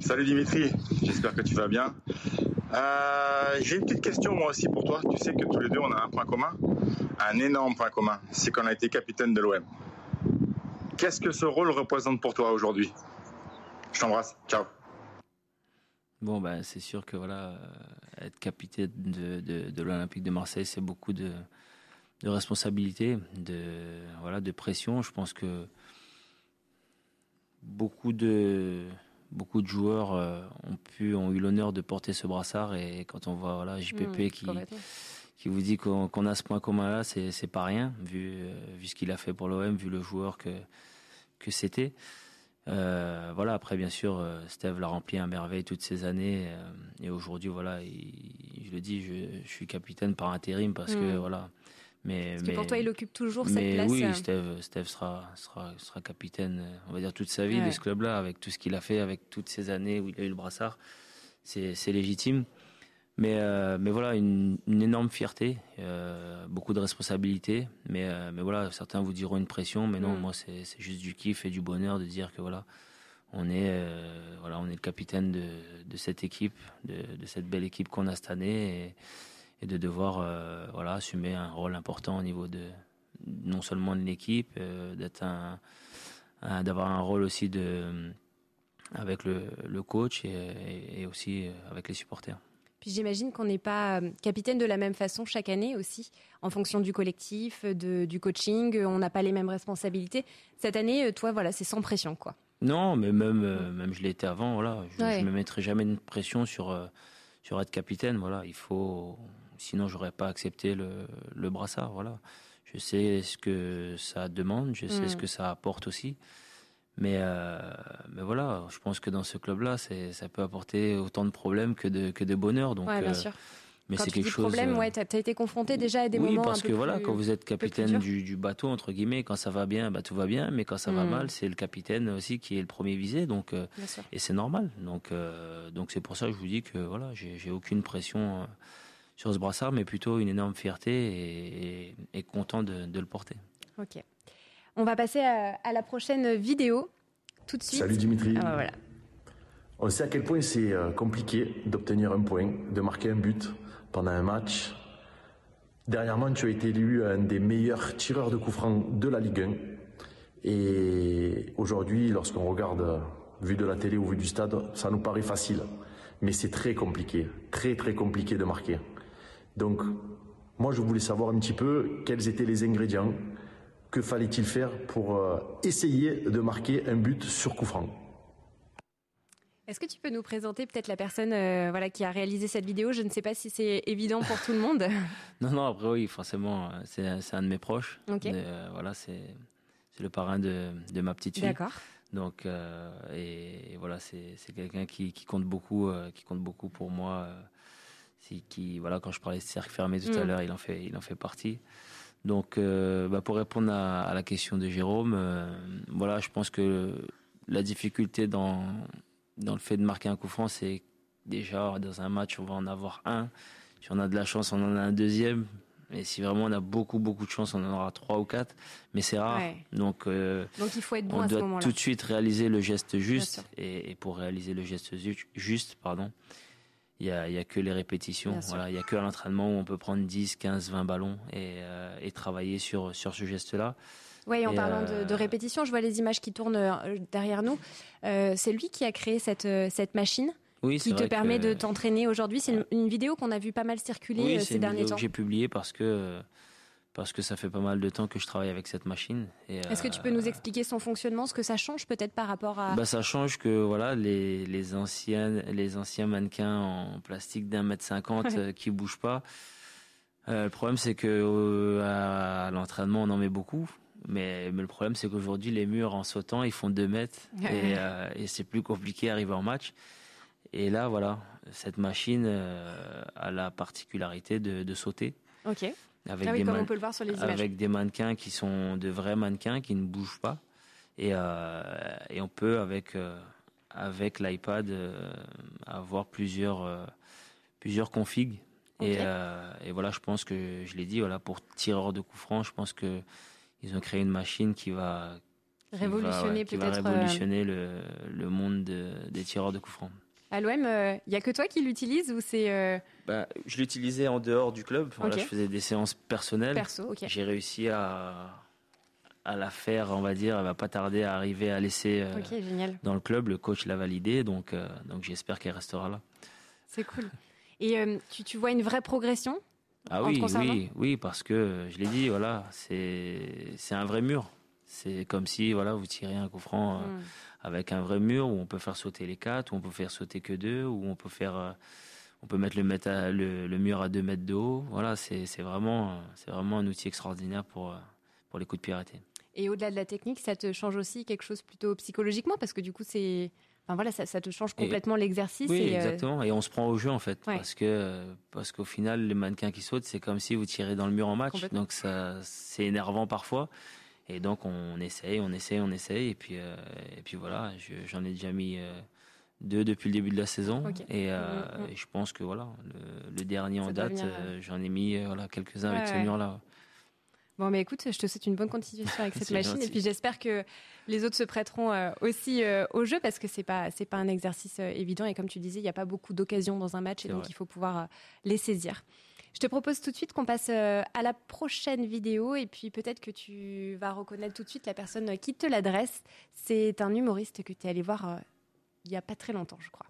Salut Dimitri, j'espère que tu vas bien. J'ai une petite question moi aussi pour toi. Tu sais que tous les deux on a un point commun, un énorme point commun, c'est qu'on a été capitaine de l'OM. Qu'est-ce que ce rôle représente pour toi aujourd'hui? Je t'embrasse. Ciao. Bon, ben, c'est sûr que voilà, euh, être capitaine de, l'Olympique de Marseille, c'est beaucoup de, de responsabilités, de, voilà, de pression. Je pense que beaucoup de, beaucoup de joueurs euh, ont, pu, ont eu l'honneur de porter ce brassard et quand on voit voilà, JPP mmh, qui, qui vous dit qu'on a ce point commun là, c'est pas rien vu vu ce qu'il a fait pour l'OM, vu le joueur que que c'était. Euh, voilà. Après, bien sûr, euh, Steve l'a rempli à merveille toutes ces années. Euh, et aujourd'hui, voilà, je le dis, je, suis capitaine par intérim parce que mm. voilà. Mais, parce que pour toi, il occupe toujours cette place. Oui, Steve, Steve sera, sera, sera capitaine, on va dire toute sa vie de ce club-là, avec tout ce qu'il a fait, avec toutes ces années où il a eu le brassard. C'est légitime. Mais, euh, mais voilà, une, une énorme fierté, euh, beaucoup de responsabilités. Mais, euh, mais voilà, certains vous diront une pression, mais non, mm. moi c'est juste du kiff et du bonheur de dire que voilà, on est, voilà, on est le capitaine de, de cette équipe, de, de, cette belle équipe qu'on a cette année, et, et de devoir voilà assumer un rôle important au niveau de non seulement de l'équipe, d'être un, un d'avoir un rôle aussi de avec le, le coach et, et aussi avec les supporters. Puis j'imagine qu'on n'est pas euh, capitaine de la même façon chaque année aussi, en fonction du collectif, de, du coaching. On n'a pas les mêmes responsabilités. Cette année, euh, toi, voilà, c'est sans pression, quoi. Non, mais même, euh, même je l'étais avant. Voilà, je, ne me mettrai jamais de pression sur sur être capitaine. Voilà, il faut. Sinon, j'aurais pas accepté le, le brassard. Voilà, je sais ce que ça demande, je sais ce mm. que ça apporte aussi. Mais, euh, mais voilà, je pense que dans ce club-là, ça peut apporter autant de problèmes que de, que de bonheur. Donc, ouais, bien euh, sûr. Mais c'est quelque chose. Problème, euh, ouais, t'as as été confronté déjà à des moments. Oui, parce que voilà, quand vous êtes capitaine du, du, bateau entre guillemets, quand ça va bien, bah tout va bien, mais quand ça va hmm. mal, c'est le capitaine aussi qui est le premier visé, donc et c'est normal. Donc donc c'est pour ça que je vous dis que voilà, j'ai aucune pression sur ce brassard, mais plutôt une énorme fierté et, et, content de, de le porter. Ok. On va passer à, la prochaine vidéo tout de suite. Salut Dimitri. Ah, voilà. On sait à quel point c'est euh, compliqué d'obtenir un point, de marquer un but pendant un match. Dernièrement, tu as été élu un des meilleurs tireurs de coups francs de la Ligue 1. Et aujourd'hui, lorsqu'on regarde, euh, vu de la télé ou vu du stade, ça nous paraît facile. Mais c'est très compliqué, très très compliqué de marquer. Donc, moi, je voulais savoir un petit peu quels étaient les ingrédients que fallait-il faire pour euh, essayer de marquer un but sur coup franc? Est-ce que tu peux nous présenter peut-être la personne euh, voilà, qui a réalisé cette vidéo? Je ne sais pas si c'est évident pour tout le monde. non, non, après oui, forcément, euh, c'est un de mes proches. voilà, c'est le parrain de, de, ma petite fille. D'accord. Donc, et, voilà, c'est quelqu'un qui, qui, compte beaucoup, qui compte beaucoup pour moi. qui, voilà, quand je parlais de cercle fermé tout à mm. l'heure, il en fait, il en fait partie. Donc, euh, bah pour répondre à, la question de Jérôme, euh, voilà, je pense que la difficulté dans dans le fait de marquer un coup franc, c'est déjà dans un match, on va en avoir un. Si on a de la chance, on en a un deuxième. Et si vraiment on a beaucoup beaucoup de chance, on en aura trois ou quatre. Mais c'est rare. Donc, euh, donc il faut être bon on doit tout de suite réaliser le geste juste. Et, et, pour réaliser le geste juste, pardon, il y a, y a, que les répétitions. Voilà, il y a que l'entraînement où on peut prendre 10, 15, 20 ballons et, euh, et travailler sur sur ce geste-là. Oui, en parlant de, de, euh, répétition, je vois les images qui tournent euh, derrière nous. Euh, c'est lui qui a créé cette cette machine. Oui, qui te permet de t'entraîner aujourd'hui. C'est une, vidéo qu'on a vu pas mal circuler oui, ces derniers temps. J'ai publié parce que parce que ça fait pas mal de temps que je travaille avec cette machine. Est-ce que tu peux nous expliquer son fonctionnement, ce que ça change peut-être par rapport à bah, ça change que voilà les les anciennes les anciens mannequins en plastique d'un mètre cinquante euh, qui bougent pas. Euh, le problème c'est que euh, à l'entraînement on en met beaucoup, mais, mais le problème c'est qu'aujourd'hui les murs en sautant ils font deux mètres et, et c'est plus compliqué d'arriver en match. Et là voilà cette machine a la particularité de, de sauter. Ok. Avec, ah des on peut le voir sur les images. avec des mannequins qui sont de vrais mannequins qui ne bougent pas. Et, euh, et on peut, avec, euh, avec l'iPad, euh, avoir plusieurs, plusieurs configs. Et, et, voilà, je pense que, je l'ai dit, voilà, pour tireur de coups francs, je pense que ils ont créé une machine qui va, révolutionner, qui va révolutionner le, le monde des tireurs de coups francs. À l'OM, il euh, n'y a que toi qui l'utilise ou c'est euh, bah, Je l'utilisais en dehors du club. Voilà, je faisais des séances personnelles. Perso, J'ai réussi à, à la faire, on va dire. Elle va pas tarder à arriver à laisser euh, dans le club. Le coach l'a validé, donc, donc j'espère qu'elle restera là. C'est cool. Et tu, tu, vois une vraie progression Ah oui, oui, oui, parce que je l'ai dit, voilà, c'est un vrai mur. C'est comme si voilà, vous tirez un coup franc. Hmm avec un vrai mur où on peut faire sauter les quatre, où on peut faire sauter que deux, où on peut faire, euh, on peut mettre le, le, mur à 2 mètres de haut. Voilà, c'est vraiment, vraiment un outil extraordinaire pour, pour les coups de arrêtés. Et au-delà de la technique, ça te change aussi quelque chose plutôt psychologiquement? Parce que du coup, c'est. Enfin, voilà, ça, ça, te change complètement l'exercice. Oui, et, euh, exactement. Et on se prend au jeu en fait, parce que parce qu'au final, les mannequins qui sautent, c'est comme si vous tirez dans le mur en match, donc ça, c'est énervant parfois. Et donc on essaye, on essaye, on essaye, et puis euh, et puis voilà, j'en ai déjà mis euh, deux depuis le début de la saison, et, mm, mm. je pense que voilà, le, dernier en date, j'en ai mis voilà quelques uns avec ce mur là. Bon, mais écoute, je te souhaite une bonne continuation avec cette machine. Et puis j'espère que les autres se prêteront euh, aussi euh, au jeu parce que c'est pas c'est pas un exercice euh, évident. Et comme tu disais, il n'y a pas beaucoup d'occasions dans un match et donc il faut pouvoir les saisir. Je te propose tout de suite qu'on passe à la prochaine vidéo et puis peut-être que tu vas reconnaître tout de suite la personne qui te l'adresse. C'est un humoriste que tu es allé voir il y a pas très longtemps, je crois.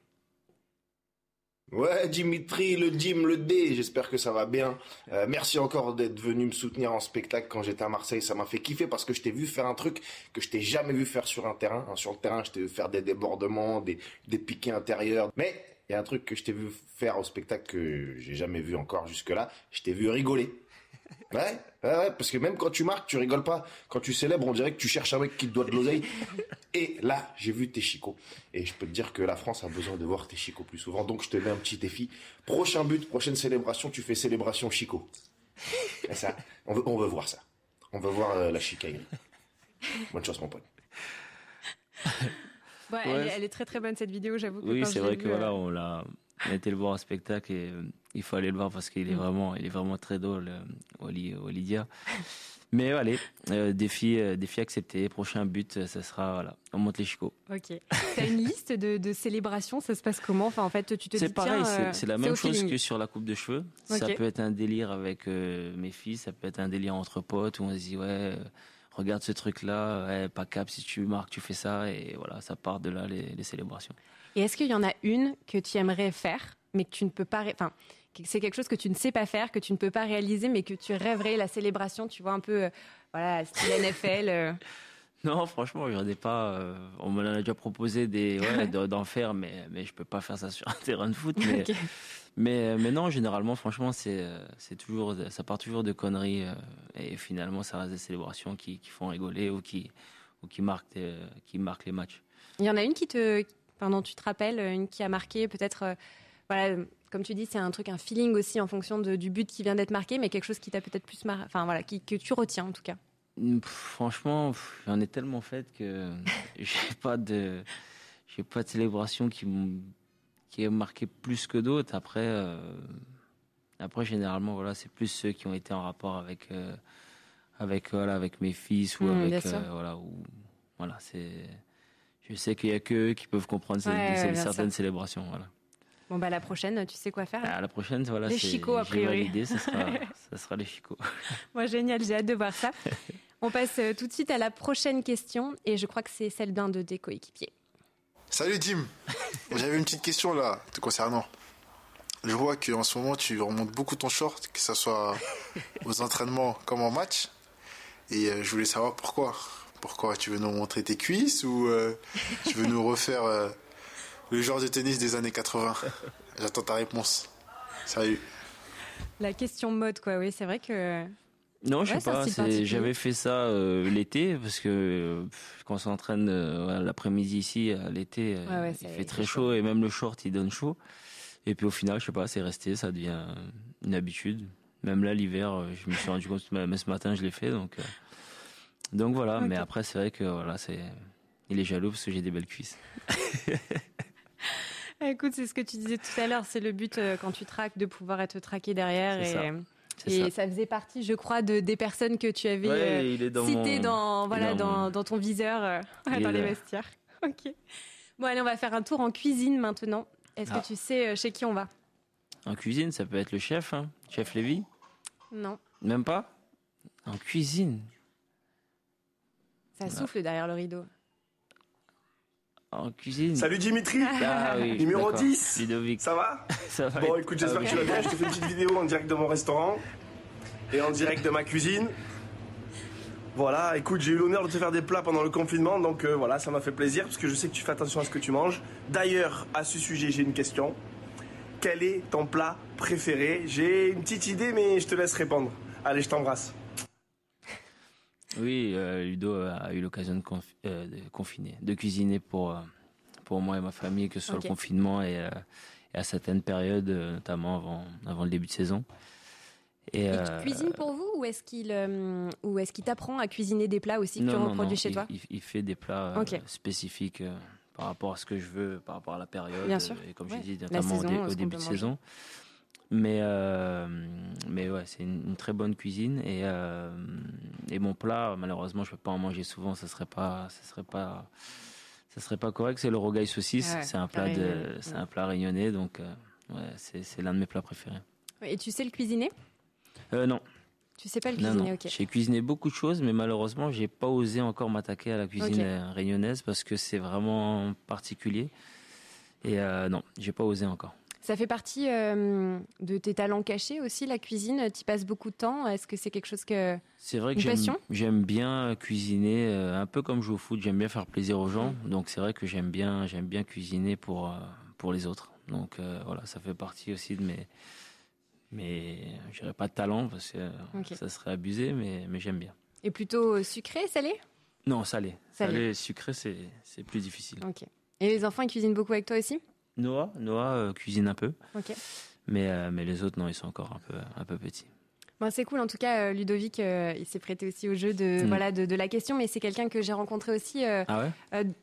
Ouais, Dimitri, le Dim, le D, j'espère que ça va bien. Euh, merci encore d'être venu me soutenir en spectacle quand j'étais à Marseille, ça m'a fait kiffer parce que je t'ai vu faire un truc que je t'ai jamais vu faire sur un terrain. sur le terrain, je t'ai vu faire des débordements, des, des piquets intérieurs. Mais y a un truc que je t'ai vu faire au spectacle que j'ai jamais vu encore jusque-là. Je t'ai vu rigoler. Ouais, ouais, parce que même quand tu marques, tu rigoles pas. Quand tu célèbres, on dirait que tu cherches un mec qui te doit de l'oseille. Et là, j'ai vu tes chicots. Et je peux te dire que la France a besoin de voir tes chicots plus souvent. Donc, je te mets un petit défi. Prochain but, prochaine célébration, tu fais célébration chico. ça, on veut, on veut voir ça. On veut voir euh, la chicaillerie. Bonne chance, mon pote. elle, est très très bonne cette vidéo, j'avoue. Oui, c'est vrai que voilà, euh, on l'a on a été le voir en spectacle et euh, il faut aller le voir parce qu'il est mm. vraiment, il est vraiment très drôle, euh, Olidia. Mais allez, euh, défi, défi accepté. Prochain but, ça sera voilà, on monte les chicots. Ok. T'as une liste de, de, célébrations, ça se passe comment? Enfin, en fait, tu te C'est pareil, c'est la même chose que sur la coupe de cheveux. Ça peut être un délire avec mes filles, ça peut être un délire entre potes où on se dit ouais, regarde ce truc-là, ouais, pas cap si tu marques, tu fais ça et voilà, ça part de là les, les célébrations. Et est-ce qu'il y en a une que tu aimerais faire, mais que tu ne peux pas, enfin, c'est quelque chose que tu ne sais pas faire, que tu ne peux pas réaliser, mais que tu rêverais la célébration, tu vois un peu, euh, voilà, style NFL. Euh? Non, franchement, j'en ai pas. Euh, on me l'a déjà proposé des, ouais, d'en faire, mais mais je peux pas faire ça sur un terrain de foot. Mais mais, mais, non, généralement, franchement, c'est c'est toujours, ça part toujours de conneries et finalement, ça reste des célébrations qui, qui font rigoler ou qui ou qui marquent qui marquent les matchs. Il y en a une qui te dont tu te rappelles, une qui a marqué peut-être, euh, voilà, comme tu dis, c'est un truc, un feeling aussi en fonction du but qui vient d'être marqué, mais quelque chose qui t'a peut-être plus marqué, enfin voilà, qui, que tu retiens en tout cas. Franchement, j'en ai tellement fait que j'ai pas de, j'ai pas de célébration qui qui est marqué plus que d'autres. Après, euh, après généralement voilà, c'est plus ceux qui ont été en rapport avec euh, avec voilà, avec mes fils ou mm, avec voilà ou voilà c'est je sais qu'il y a que eux qui peuvent comprendre certaines célébrations. Voilà. Bon, bah, la prochaine, tu sais quoi faire À ah, La prochaine, voilà. Les chicots, a priori. L'idée, ça sera, ça sera les chicots. Moi, génial, j'ai hâte de voir ça. On passe euh, tout de suite à la prochaine question, et je crois que c'est celle d'un de tes coéquipiers. Salut, Dim J'avais une petite question, là, te concernant. Je vois qu'en ce moment, tu remontes beaucoup ton short, que ce soit aux entraînements comme en match. Et euh, je voulais savoir pourquoi. Pourquoi Tu veux nous montrer tes cuisses ou euh, tu veux nous refaire euh, le genre de tennis des années 80 J'attends ta réponse. Salut. La question mode, quoi. Oui, c'est vrai que. Non, je sais pas. J'avais fait ça euh, l'été parce que quand on s'entraîne l'après-midi ici, l'été, il fait très chaud, et même le short il donne chaud. Et puis au final, je sais pas, c'est resté, ça devient une habitude. Même là, l'hiver, je me suis rendu compte, même ce matin, je l'ai fait, donc. Donc voilà, mais après c'est vrai que voilà, c'est il est jaloux parce que j'ai des belles cuisses. Écoute, c'est ce que tu disais tout à l'heure, c'est le but euh, quand tu traques de pouvoir être traqué derrière et, et ça. faisait partie, je crois, de des personnes que tu avais euh, citées dans voilà dans, dans, ton viseur euh, dans les vestiaires. Ok. Bon allez, on va faire un tour en cuisine maintenant. Est-ce que ah. tu sais chez qui on va? En cuisine, ça peut être le chef, hein chef Lévy? Non. Même pas? En cuisine? Ça souffle derrière le rideau. En cuisine. Salut Dimitri ah, oui, Numéro 10 Ludovic. Ça va Ça va Bon écoute j'espère que tu vas bien. Je te fais une petite vidéo en direct de mon restaurant et en direct de ma cuisine. Voilà, écoute, j'ai eu l'honneur de te faire des plats pendant le confinement, donc euh, voilà, ça m'a fait plaisir parce que je sais que tu fais attention à ce que tu manges. D'ailleurs, à ce sujet, j'ai une question. quel est ton plat préféré? J'ai une petite idée, mais je te laisse répondre. Allez, je t'embrasse. Oui, euh, Ludo a eu l'occasion de, euh, de, confiner, de cuisiner pour, euh, pour moi et ma famille, que ce soit le confinement et, à certaines périodes, notamment avant, avant le début de saison. Et, tu cuisines pour vous ou est-ce qu'il ou est-ce qu'il t'apprend à cuisiner des plats aussi que tu reproduis chez toi? il, fait des plats spécifiques par rapport à ce que je veux, par rapport à la période. Bien sûr. Et comme je dit, notamment au, début de saison. Mais, euh, mais ouais, c'est une, très bonne cuisine. Et, euh, et mon plat, malheureusement, je ne peux pas en manger souvent. Ne serait pas. Serait pas ça serait pas correct, c'est le rogaille saucisse. c'est un plat de, c'est un plat réunionnais, donc euh, ouais, c'est, l'un de mes plats préférés. Et tu sais le cuisiner? Euh, Non. Tu sais pas le cuisiner, ok. J'ai cuisiné beaucoup de choses, mais malheureusement, j'ai pas osé encore m'attaquer à la cuisine réunionnaise parce que c'est vraiment particulier. Et euh, non, j'ai pas osé encore. Ça fait partie euh, de tes talents cachés aussi, la cuisine? Tu passes beaucoup de temps? Est-ce que c'est quelque chose que c'est vrai que j'aime bien cuisiner, euh, un peu comme jouer au foot. J'aime bien faire plaisir aux gens. Donc c'est vrai que j'aime bien j'aime bien cuisiner pour euh, pour les autres. Donc voilà, ça fait partie aussi de mes mais je pas de talent parce que ça serait abusé, mais mais j'aime bien. Et plutôt sucré, salé? Non, salé. Salé, sucré, c'est plus difficile. Ok. Et les enfants, ils cuisinent beaucoup avec toi aussi? Noah, Noah euh, cuisine un peu. Mais, euh, mais les autres, non, ils sont encore un peu, un peu petits. Bon, c'est cool. En tout cas, euh, Ludovic, il s'est prêté aussi au jeu de, mm. voilà, de, la question, mais c'est quelqu'un que j'ai rencontré aussi ah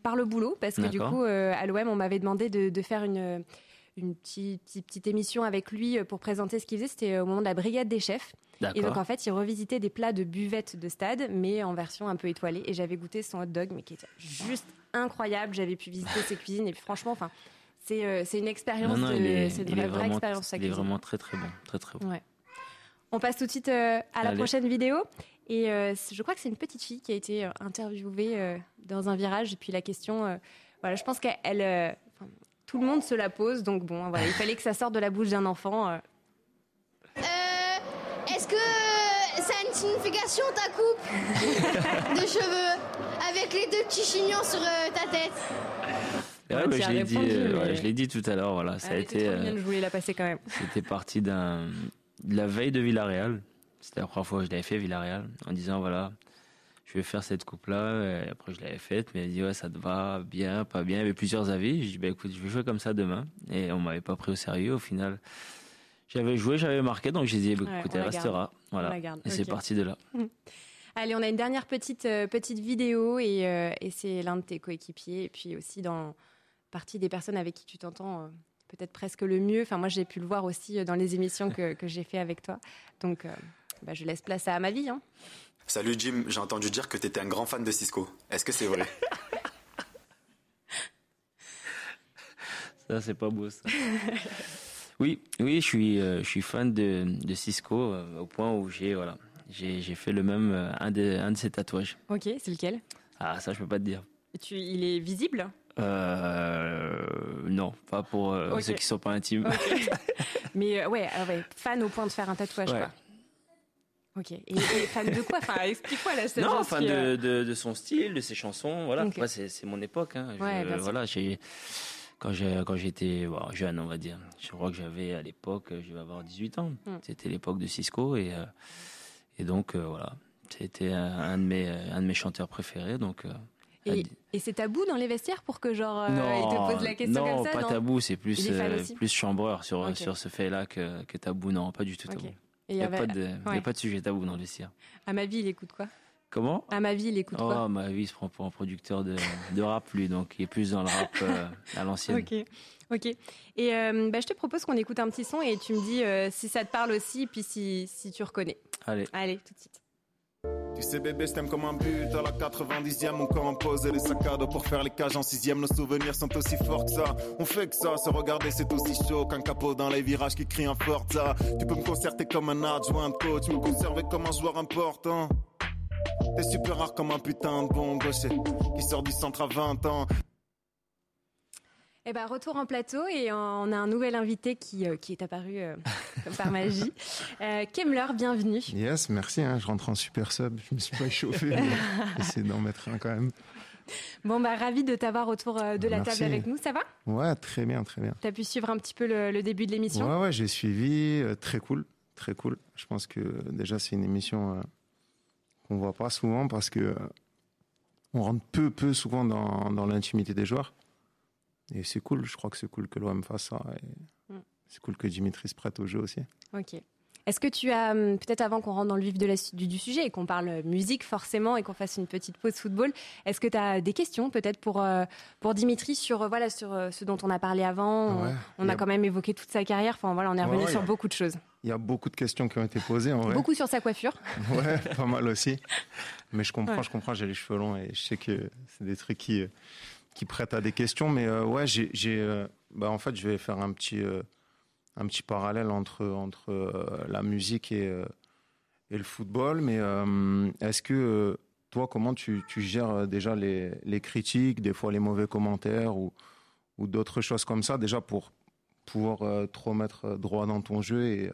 par le boulot, parce que du coup, à l'OM, on m'avait demandé de, faire une, une petite, petite, émission avec lui pour présenter ce qu'il faisait. C'était au moment de la brigade des chefs. Et donc, en fait, il revisitait des plats de buvette de stade, mais en version un peu étoilée. Et j'avais goûté son hot dog, mais qui était juste incroyable. J'avais pu visiter ses cuisines. Et franchement, enfin, euh, c'est une expérience, c'est une vraie, expérience. Il est vraiment très très bon, très très bon. On passe tout de suite euh, à la prochaine vidéo. Et euh, je crois que c'est une petite fille qui a été interviewée dans un virage. Et puis la question, voilà, je pense qu'elle, tout le monde se la pose. Donc bon, voilà, il fallait que ça sorte de la bouche d'un enfant. Est-ce que ça a une signification ta coupe de cheveux avec les deux petits chignons sur ta tête? Je l'ai dit, euh, je l'ai dit tout à l'heure. Voilà, ça a été. je voulais la passer quand même. C'était parti d'un de la veille de Villarreal. C'était la première fois que je l'avais fait Villarreal, en disant voilà, je vais faire cette coupe là. Et après je l'avais faite, mais elle dit ouais ça te va bien, pas bien. Il y avait plusieurs avis. Je dis bah écoute, je vais jouer comme ça demain. Et on m'avait pas pris au sérieux. Au final, j'avais joué, j'avais marqué, donc j'ai dit bah, écoute, elle restera. Voilà. Et c'est parti de là. Allez, on a une dernière petite euh, petite vidéo et, euh, et c'est l'un de tes coéquipiers et puis aussi dans partie des personnes avec qui tu t'entends euh, peut-être presque le mieux. Enfin, moi, j'ai pu le voir aussi euh, dans les émissions que, j'ai fait avec toi. Donc, euh, bah, je laisse place à ma vie. Hein. Salut Jim, j'ai entendu dire que tu étais un grand fan de Cisco. Est-ce que c'est vrai? Ça, c'est pas beau, ça. Oui, oui, je suis, je suis fan de, Cisco au point où j'ai voilà, j'ai fait le même un de, un de ses tatouages. Ok, c'est lequel? Ah, ça, je peux pas te dire. tu, il est visible? Euh, non, pas pour euh, ceux qui sont pas intimes. Mais euh, ouais, fan au point de faire un tatouage, quoi. Ok. Et, fan de quoi? Enfin, explique-moi là. Non, fan de, de, de, son style, de ses chansons. Voilà. Moi, c'est mon époque. Hein. voilà, j'ai quand j'ai quand j'étais jeune, on va dire. Je crois que j'avais à l'époque, je vais avoir 18 ans. Hmm. C'était l'époque de Cisco et et donc voilà, c'était un de mes un de mes chanteurs préférés. Donc et, c'est tabou dans les vestiaires pour que genre euh, il te pose la question comme ça pas tabou, c'est plus euh, plus chambreur sur sur ce fait-là que, que tabou. Non, pas du tout tabou. Il n'y a, pas de, a pas de sujet tabou dans le vestiaire. À ma vie, il écoute quoi? Comment? À ma vie, il écoute quoi? Oh, ma vie, il se prend pour un producteur de, de rap, lui, donc il est plus dans le rap euh, à l'ancienne. Ok, ok. Et bah, je te propose qu'on écoute un petit son et tu me dis si ça te parle aussi, puis si, si tu reconnais. Allez. Allez, tout de suite. Tu sais bébé, je t'aime comme un but à la 90e, mon corps en les dos pour faire les cages en 6 Nos souvenirs sont aussi forts que ça. On fait que ça, se regarder c'est aussi chaud qu'un capot dans les virages qui crie un Forza. Tu peux me concerter comme un adjoint de coach, me conserver comme un joueur important. T'es super rare comme un putain de bon gaucher qui sort du centre à 20 ans. Eh ben, retour en plateau et on a un nouvel invité qui, euh, qui est apparu euh, par magie. Euh, Kemler, bienvenue. Yes, merci. Hein, je rentre en super sub. Je me suis pas échauffé. Essayer d'en mettre un quand même. Bon, bah, ravi de t'avoir autour de la table avec nous. Ça va? Ouais, très bien, très bien. Tu as pu suivre un petit peu le, début de l'émission? Ouais, ouais, j'ai suivi. Euh, très cool, très cool. Je pense que déjà, c'est une émission euh, qu'on voit pas souvent parce que on rentre peu, peu souvent dans, dans l'intimité des joueurs. Et c'est cool. Je crois que c'est cool que l'OM fasse ça. Et mm. C'est cool que Dimitri se prête au jeu aussi. Ok. Est-ce que tu as, hum, peut-être avant qu'on rentre dans le vif de du, sujet et qu'on parle musique forcément et qu'on fasse une petite pause football, est-ce que tu as des questions peut-être pour, euh, pour Dimitri sur, euh, voilà, sur euh, ce dont on a parlé avant? On, a, quand même évoqué toute sa carrière, enfin voilà, on est revenu sur beaucoup de choses. Il y a beaucoup de questions qui ont été posées en vrai. Beaucoup sur sa coiffure. Ouais, pas mal aussi. Mais je comprends, je comprends, j'ai les cheveux longs et je sais que c'est des trucs qui, qui prêtent à des questions. Mais ouais, j'ai, bah, en fait, je vais faire un petit un petit parallèle entre, entre euh, la musique et, euh, et le football. Mais euh, est-ce que toi, comment tu, tu gères déjà les, les, critiques, des fois les mauvais commentaires ou, ou d'autres choses comme ça, déjà pour pouvoir te remettre droit dans ton jeu et,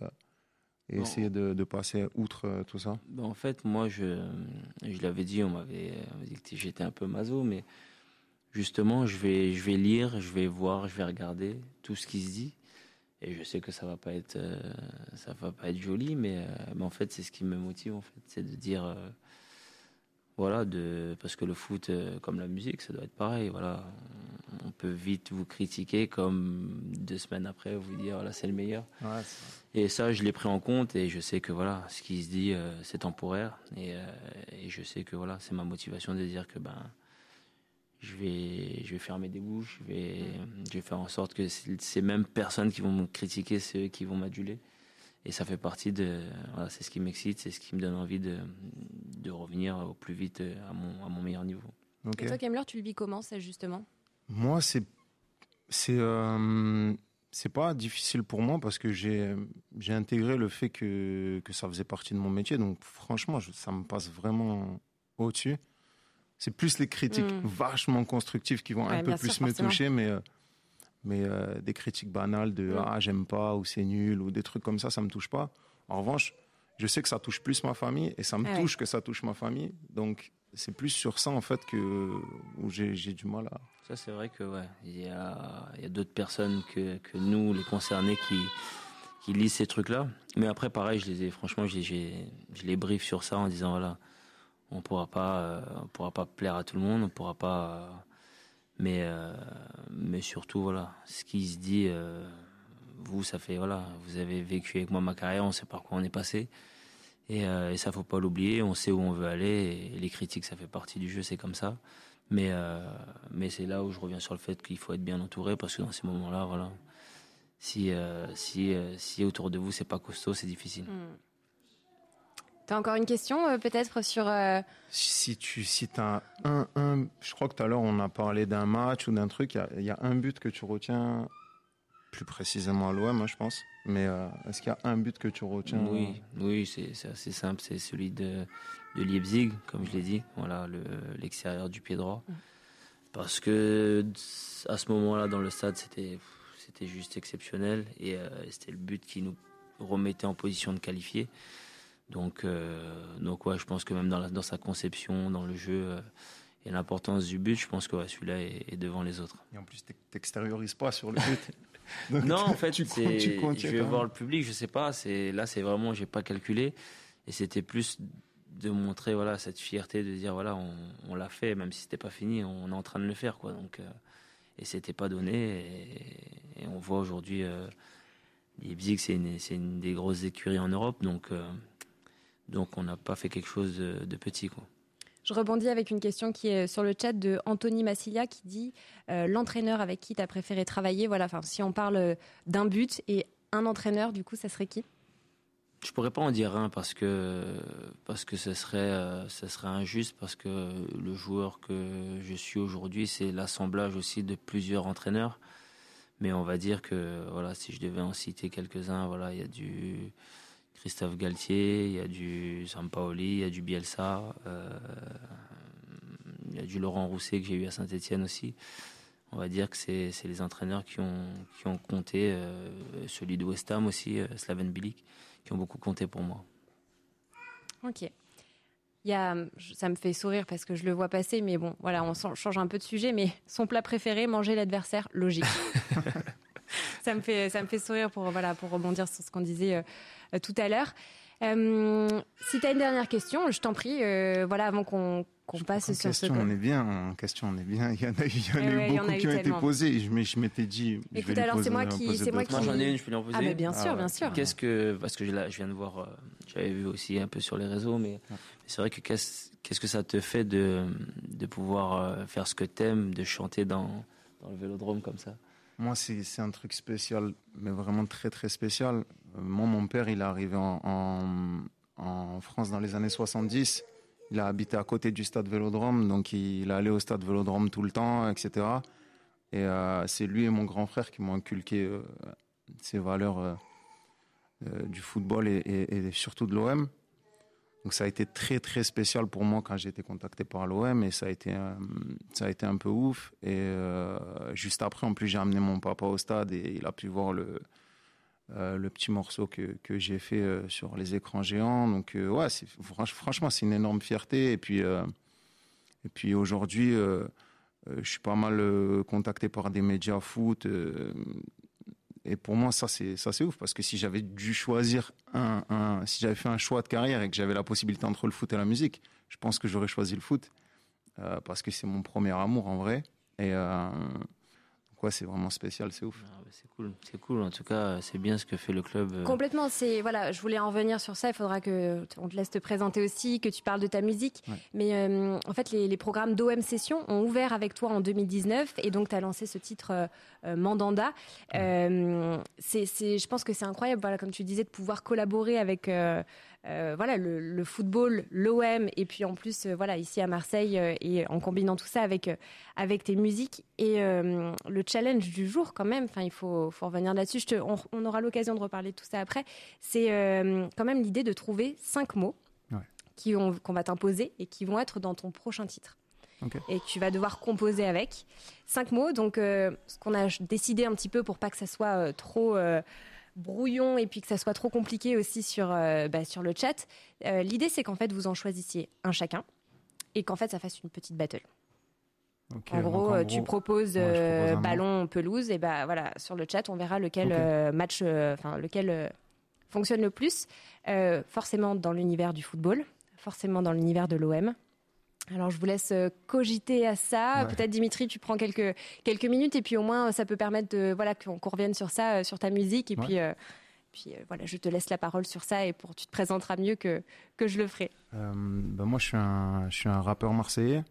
et essayer de, de, passer outre tout ça? Ben, En fait, moi, je, je l'avais dit, on m'avait dit que j'étais un peu maso, mais justement, je vais, je vais lire, je vais voir, je vais regarder tout ce qui se dit. Et je sais que ça va pas être, euh, ça va pas être joli, mais, euh, mais en fait, c'est ce qui me motive, en fait, c'est de dire, euh, voilà, de, parce que le foot, comme la musique, ça doit être pareil, voilà. On peut vite vous critiquer, comme deux semaines après, vous dire, voilà, c'est le meilleur. et ça, je l'ai pris en compte, et je sais que, voilà, ce qui se dit, c'est temporaire, et, et, je sais que, voilà, c'est ma motivation de dire que, ben, je vais, je vais fermer des bouches, je vais, je vais faire en sorte que ces mêmes personnes qui vont me critiquer, c'est eux qui vont m'aduler. Et ça fait partie de, voilà, c'est ce qui m'excite, c'est ce qui me donne envie de, de revenir au plus vite à mon, à mon meilleur niveau. Et toi, Kemler, tu le vis comment, ça, justement? Moi, c'est, c'est, euh, c'est pas difficile pour moi parce que j'ai, j'ai intégré le fait que, que ça faisait partie de mon métier. Donc, franchement, ça me passe vraiment au-dessus. C'est plus les critiques mm. vachement constructives qui vont un peu plus me toucher, mais, euh, mais euh, des critiques banales de mm. ah j'aime pas ou c'est nul ou des trucs comme ça, ça me touche pas. En revanche, je sais que ça touche plus ma famille et ça me touche que ça touche ma famille. Donc c'est plus sur ça en fait que où j'ai du mal à. Ça c'est vrai que ouais, il y a, y a d'autres personnes que, que nous les concernés qui qui lisent ces trucs là. Mais après pareil, je les ai franchement, je les brief sur ça en disant voilà on pourra pas euh, on pourra pas plaire à tout le monde on pourra pas euh, mais euh, mais surtout voilà ce qui se dit vous ça fait voilà vous avez vécu avec moi ma carrière on sait par quoi on est passé. Et, et ça faut pas l'oublier on sait où on veut aller et les critiques ça fait partie du jeu c'est comme ça. Mais mais c'est là où je reviens sur le fait qu'il faut être bien entouré parce que dans ces moments là voilà si si si autour de vous c'est pas costaud c'est difficile. Mm. T'as encore une question euh, peut-être sur. Euh, si tu si as un, un, je crois que tout à l'heure on a parlé d'un match ou d'un truc, il y, a un but que tu retiens plus précisément à l'OM, hein, je pense. Mais euh, est-ce qu'il y a un but que tu retiens? Oui, oui c'est assez simple, c'est celui de, de Leipzig, comme je l'ai dit, voilà l'extérieur du pied droit. Parce que à ce moment-là dans le stade c'était c'était juste exceptionnel et c'était le but qui nous remettait en position de qualifier. Donc, euh, donc ouais, je pense que même dans, dans sa conception, dans le jeu euh, et l'importance du but, je pense que celui-là est, devant les autres. Et en plus, tu t'extériorises pas sur le but. non, en fait, tu, tu je vais voir le public, je sais pas. C'est là, c'est vraiment, j'ai pas calculé, et c'était plus de montrer voilà cette fierté de dire voilà, on, on l'a fait, même si c'était pas fini, on est en train de le faire, quoi. Donc, euh, et c'était pas donné, et, on voit aujourd'hui. Euh, Leipzig, c'est une, une, des grosses écuries en Europe, donc donc on n'a pas fait quelque chose de, petit. Quoi. Je rebondis avec une question qui est sur le chat de Anthony Massilia qui dit euh, l'entraîneur avec qui tu as préféré travailler. Voilà, enfin, si on parle d'un but et un entraîneur, du coup, ça serait qui? Je pourrais pas en dire un parce que parce que ce serait euh, ce serait injuste parce que le joueur que je suis aujourd'hui, c'est l'assemblage aussi de plusieurs entraîneurs. Mais on va dire que voilà, si je devais en citer quelques-uns, voilà, il y a du Christophe Galtier, il y a du Sampaoli, il y a du Bielsa, euh, il y a du Laurent Rousset que j'ai eu à Saint-Etienne aussi. On va dire que c'est les entraîneurs qui ont, qui ont compté, euh, celui de West Ham aussi, euh, Slaven Bilic, qui ont beaucoup compté pour moi. Ok. Il y a, ça me fait sourire parce que je le vois passer, mais bon, voilà, on change un peu de sujet. Mais son plat préféré, manger l'adversaire, logique. ça me fait, ça me fait sourire pour voilà, pour rebondir sur ce qu'on disait euh, tout à l'heure. Euh, si tu as une dernière question, je t'en prie, euh, voilà, avant qu'on passe sur question, ce. On est bien, en question, on est bien. Il y en a, il y en a eu beaucoup qui ont été posées. Je, je m'étais dit. Écoute, alors c'est moi qui. C'est moi qui. j'en ai une, je peux lui en poser. Ah, mais bien sûr, ah bien sûr. Qu'est-ce que. Parce que je viens de voir, j'avais vu aussi un peu sur les réseaux, mais, c'est vrai que qu'est-ce que ça te fait de, de pouvoir faire ce que t'aimes, de chanter dans, dans le vélodrome comme ça? Moi, c'est un truc spécial, mais vraiment très très spécial. Euh, moi, mon père, il est arrivé en, France dans les années 70. Il a habité à côté du stade Vélodrome, donc il, allé au stade Vélodrome tout le temps, etc. Et euh, c'est lui et mon grand frère qui m'ont inculqué euh, ces valeurs du football et, et surtout de l'OM. Donc ça a été très très spécial pour moi quand j'ai été contacté par l'OM et ça a été ça a été un peu ouf. Et euh, juste après en plus j'ai amené mon papa au stade et il a pu voir le euh, le petit morceau que, que j'ai fait euh, sur les écrans géants. Donc ouais franchement c'est une énorme fierté. Et puis et puis aujourd'hui je suis pas mal contacté par des médias foot et pour moi, ça c'est ça c'est ouf parce que si j'avais dû choisir un, si j'avais fait un choix de carrière et que j'avais la possibilité entre le foot et la musique, je pense que j'aurais choisi le foot euh, parce que c'est mon premier amour en vrai. Et euh, c'est vraiment spécial, c'est ouf. Ah, c'est cool, c'est cool. En tout cas, c'est bien ce que fait le club. Euh. Complètement. C'est voilà, je voulais en revenir sur ça. Il faudra que on te laisse te présenter aussi, que tu parles de ta musique. Mais euh, en fait, les, programmes d'OM Session ont ouvert avec toi en 2019 et donc tu as lancé ce titre euh, Mandanda. c'est, je pense que c'est incroyable. Voilà, comme tu disais, de pouvoir collaborer avec euh, voilà le, football, l'OM et puis en plus euh, voilà ici à Marseille euh, et en combinant tout ça avec avec tes musiques et le challenge du jour quand même. Enfin il faut faut revenir là-dessus. On, aura l'occasion de reparler de tout ça après. C'est quand même l'idée de trouver cinq mots qui qu'on va t'imposer et qui vont être dans ton prochain titre. et tu vas devoir composer avec. Cinq mots, donc ce qu'on a décidé un petit peu pour pas que ça soit trop brouillon et puis que ça soit trop compliqué aussi sur, euh, bah, sur le chat. Euh, l'idée, c'est qu'en fait, vous en choisissiez un chacun et qu'en fait, ça fasse une petite battle. en, gros, euh, tu proposes ballon, pelouse, et bah voilà, sur le chat, on verra lequel match, enfin lequel fonctionne le plus. forcément dans l'univers du football, forcément dans l'univers de l'OM. Alors je vous laisse euh, cogiter à ça. Peut-être Dimitri, tu prends quelques quelques minutes et puis au moins ça peut permettre de voilà qu'on revienne sur ça, euh, sur ta musique et puis euh, puis voilà, je te laisse la parole sur ça et pour tu te présenteras mieux que que je le ferai. Ben moi je suis un je suis un rappeur marseillais.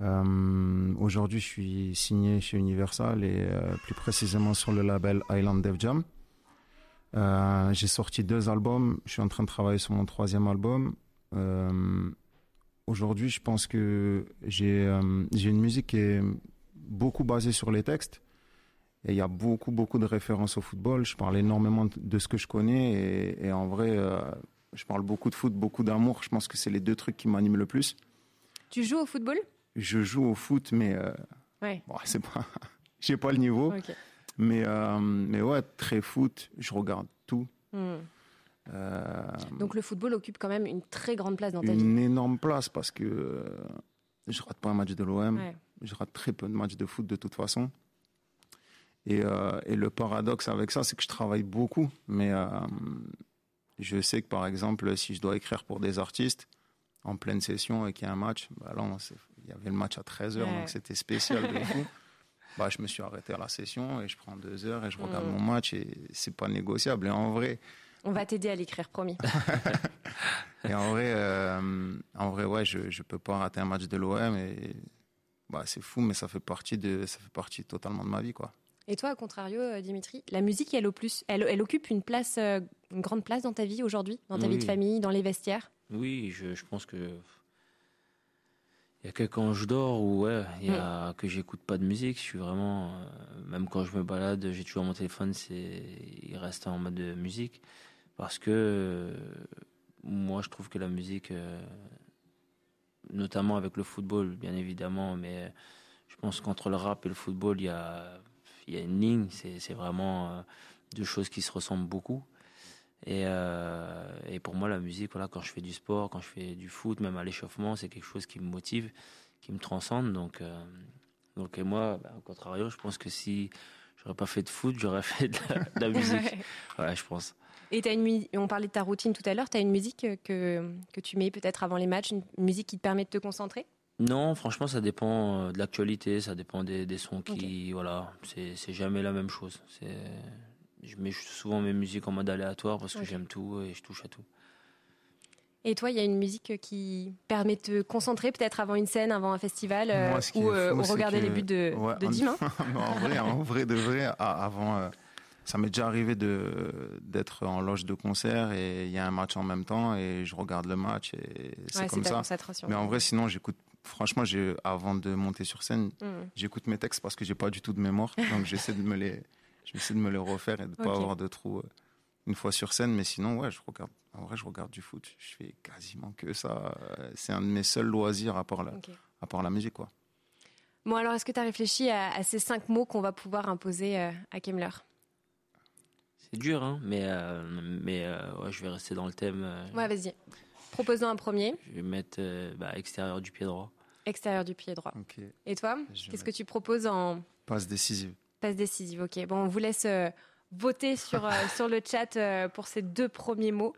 Aujourd'hui je suis signé chez Universal et plus précisément sur le label Island Dev Jam. J'ai sorti deux albums. Je suis en train de travailler sur mon troisième album. Aujourd'hui, je pense que j'ai euh, j'ai une musique qui est beaucoup basée sur les textes. Et il y a beaucoup, beaucoup de références au football. Je parle énormément de ce que je connais. Et, en vrai, euh, je parle beaucoup de foot, beaucoup d'amour. Je pense que c'est les deux trucs qui m'animent le plus. Tu joues au football? Je joue au foot, mais euh, ouais. bon, c'est pas, j'ai pas le niveau. Mais mais ouais, très foot. Je regarde tout. Hmm. Euh, Donc le football occupe quand même une très grande place dans ta vie. Une énorme place parce que euh, je rate pas un match de l'OM, je rate très peu de matchs de foot de toute façon. Et, euh, et le paradoxe avec ça, c'est que je travaille beaucoup, mais je sais que par exemple, si je dois écrire pour des artistes en pleine session et qu'il y a un match, bah là, il y avait le match à 13h, donc c'était spécial de fou. Bah, je me suis arrêté à la session et je prends deux heures et je regarde mm. mon match et c'est pas négociable. Et en vrai, on va t'aider à l'écrire, promis. et en vrai, euh, en vrai, ouais, je ne peux pas rater un match de l'OM et bah, c'est fou, mais ça fait partie de, ça fait partie totalement de ma vie, quoi. Et toi, à contrario, euh, Dimitri, la musique, elle, au plus, elle, elle occupe une place, euh, une grande place dans ta vie aujourd'hui, dans ta vie de famille, dans les vestiaires? Oui, je, je pense que il y a que quand je dors ou ouais, y a mm. que j'écoute pas de musique. Je suis vraiment, même quand je me balade, j'ai toujours mon téléphone, c'est, il reste en mode de musique parce que euh, moi je trouve que la musique, euh, notamment avec le football bien évidemment, mais je pense qu'entre le rap et le football il y a, il y a une ligne, c'est vraiment euh, deux choses qui se ressemblent beaucoup. Et, et, pour moi, la musique, voilà, quand je fais du sport, quand je fais du foot, même à l'échauffement, c'est quelque chose qui me motive, qui me transcende. Donc, donc et moi, bah, au contrario, je pense que si j'aurais pas fait de foot, j'aurais fait de la, musique. ouais. je pense. Et as une, on parlait de ta routine tout à l'heure, tu as une musique que, que tu mets peut-être avant les matchs, une musique qui te permet de te concentrer? Non, franchement, ça dépend euh, de l'actualité, ça dépend des, des sons qui. Voilà, c'est jamais la même chose. Je mets souvent mes musiques en mode aléatoire parce que j'aime tout et je touche à tout. Et toi, il y a une musique qui permet de te concentrer peut-être avant une scène, avant un festival, euh, ou, euh, regarder les buts de, de Dim hein en, vrai, en vrai de vrai, avant, euh, ça m'est déjà arrivé de d'être en loge de concert et il y a un match en même temps et je regarde le match et c'est comme ça. Mais en vrai, sinon, j'écoute. Franchement, j'ai avant de monter sur scène, mmh. j'écoute mes textes parce que j'ai pas du tout de mémoire, donc j'essaie de me les, j'essaie de me les refaire et de pas avoir de trous une fois sur scène, mais sinon, ouais, je regarde. En vrai, je regarde du foot. Je fais quasiment que ça. C'est un de mes seuls loisirs à part la, à part la musique, quoi. Bon, alors, est-ce que tu as réfléchi à, ces cinq mots qu'on va pouvoir imposer euh, à Kemmler? C'est dur, hein, mais, euh, mais euh, ouais, je vais rester dans le thème. ouais, vas-y. Proposons un premier. Je vais mettre bah, extérieur du pied droit. Extérieur du pied droit. Et toi, qu'est-ce que tu proposes en passe décisive Passe décisive, ok. Bon, on vous laisse voter sur, euh, sur le chat euh, pour ces deux premiers mots.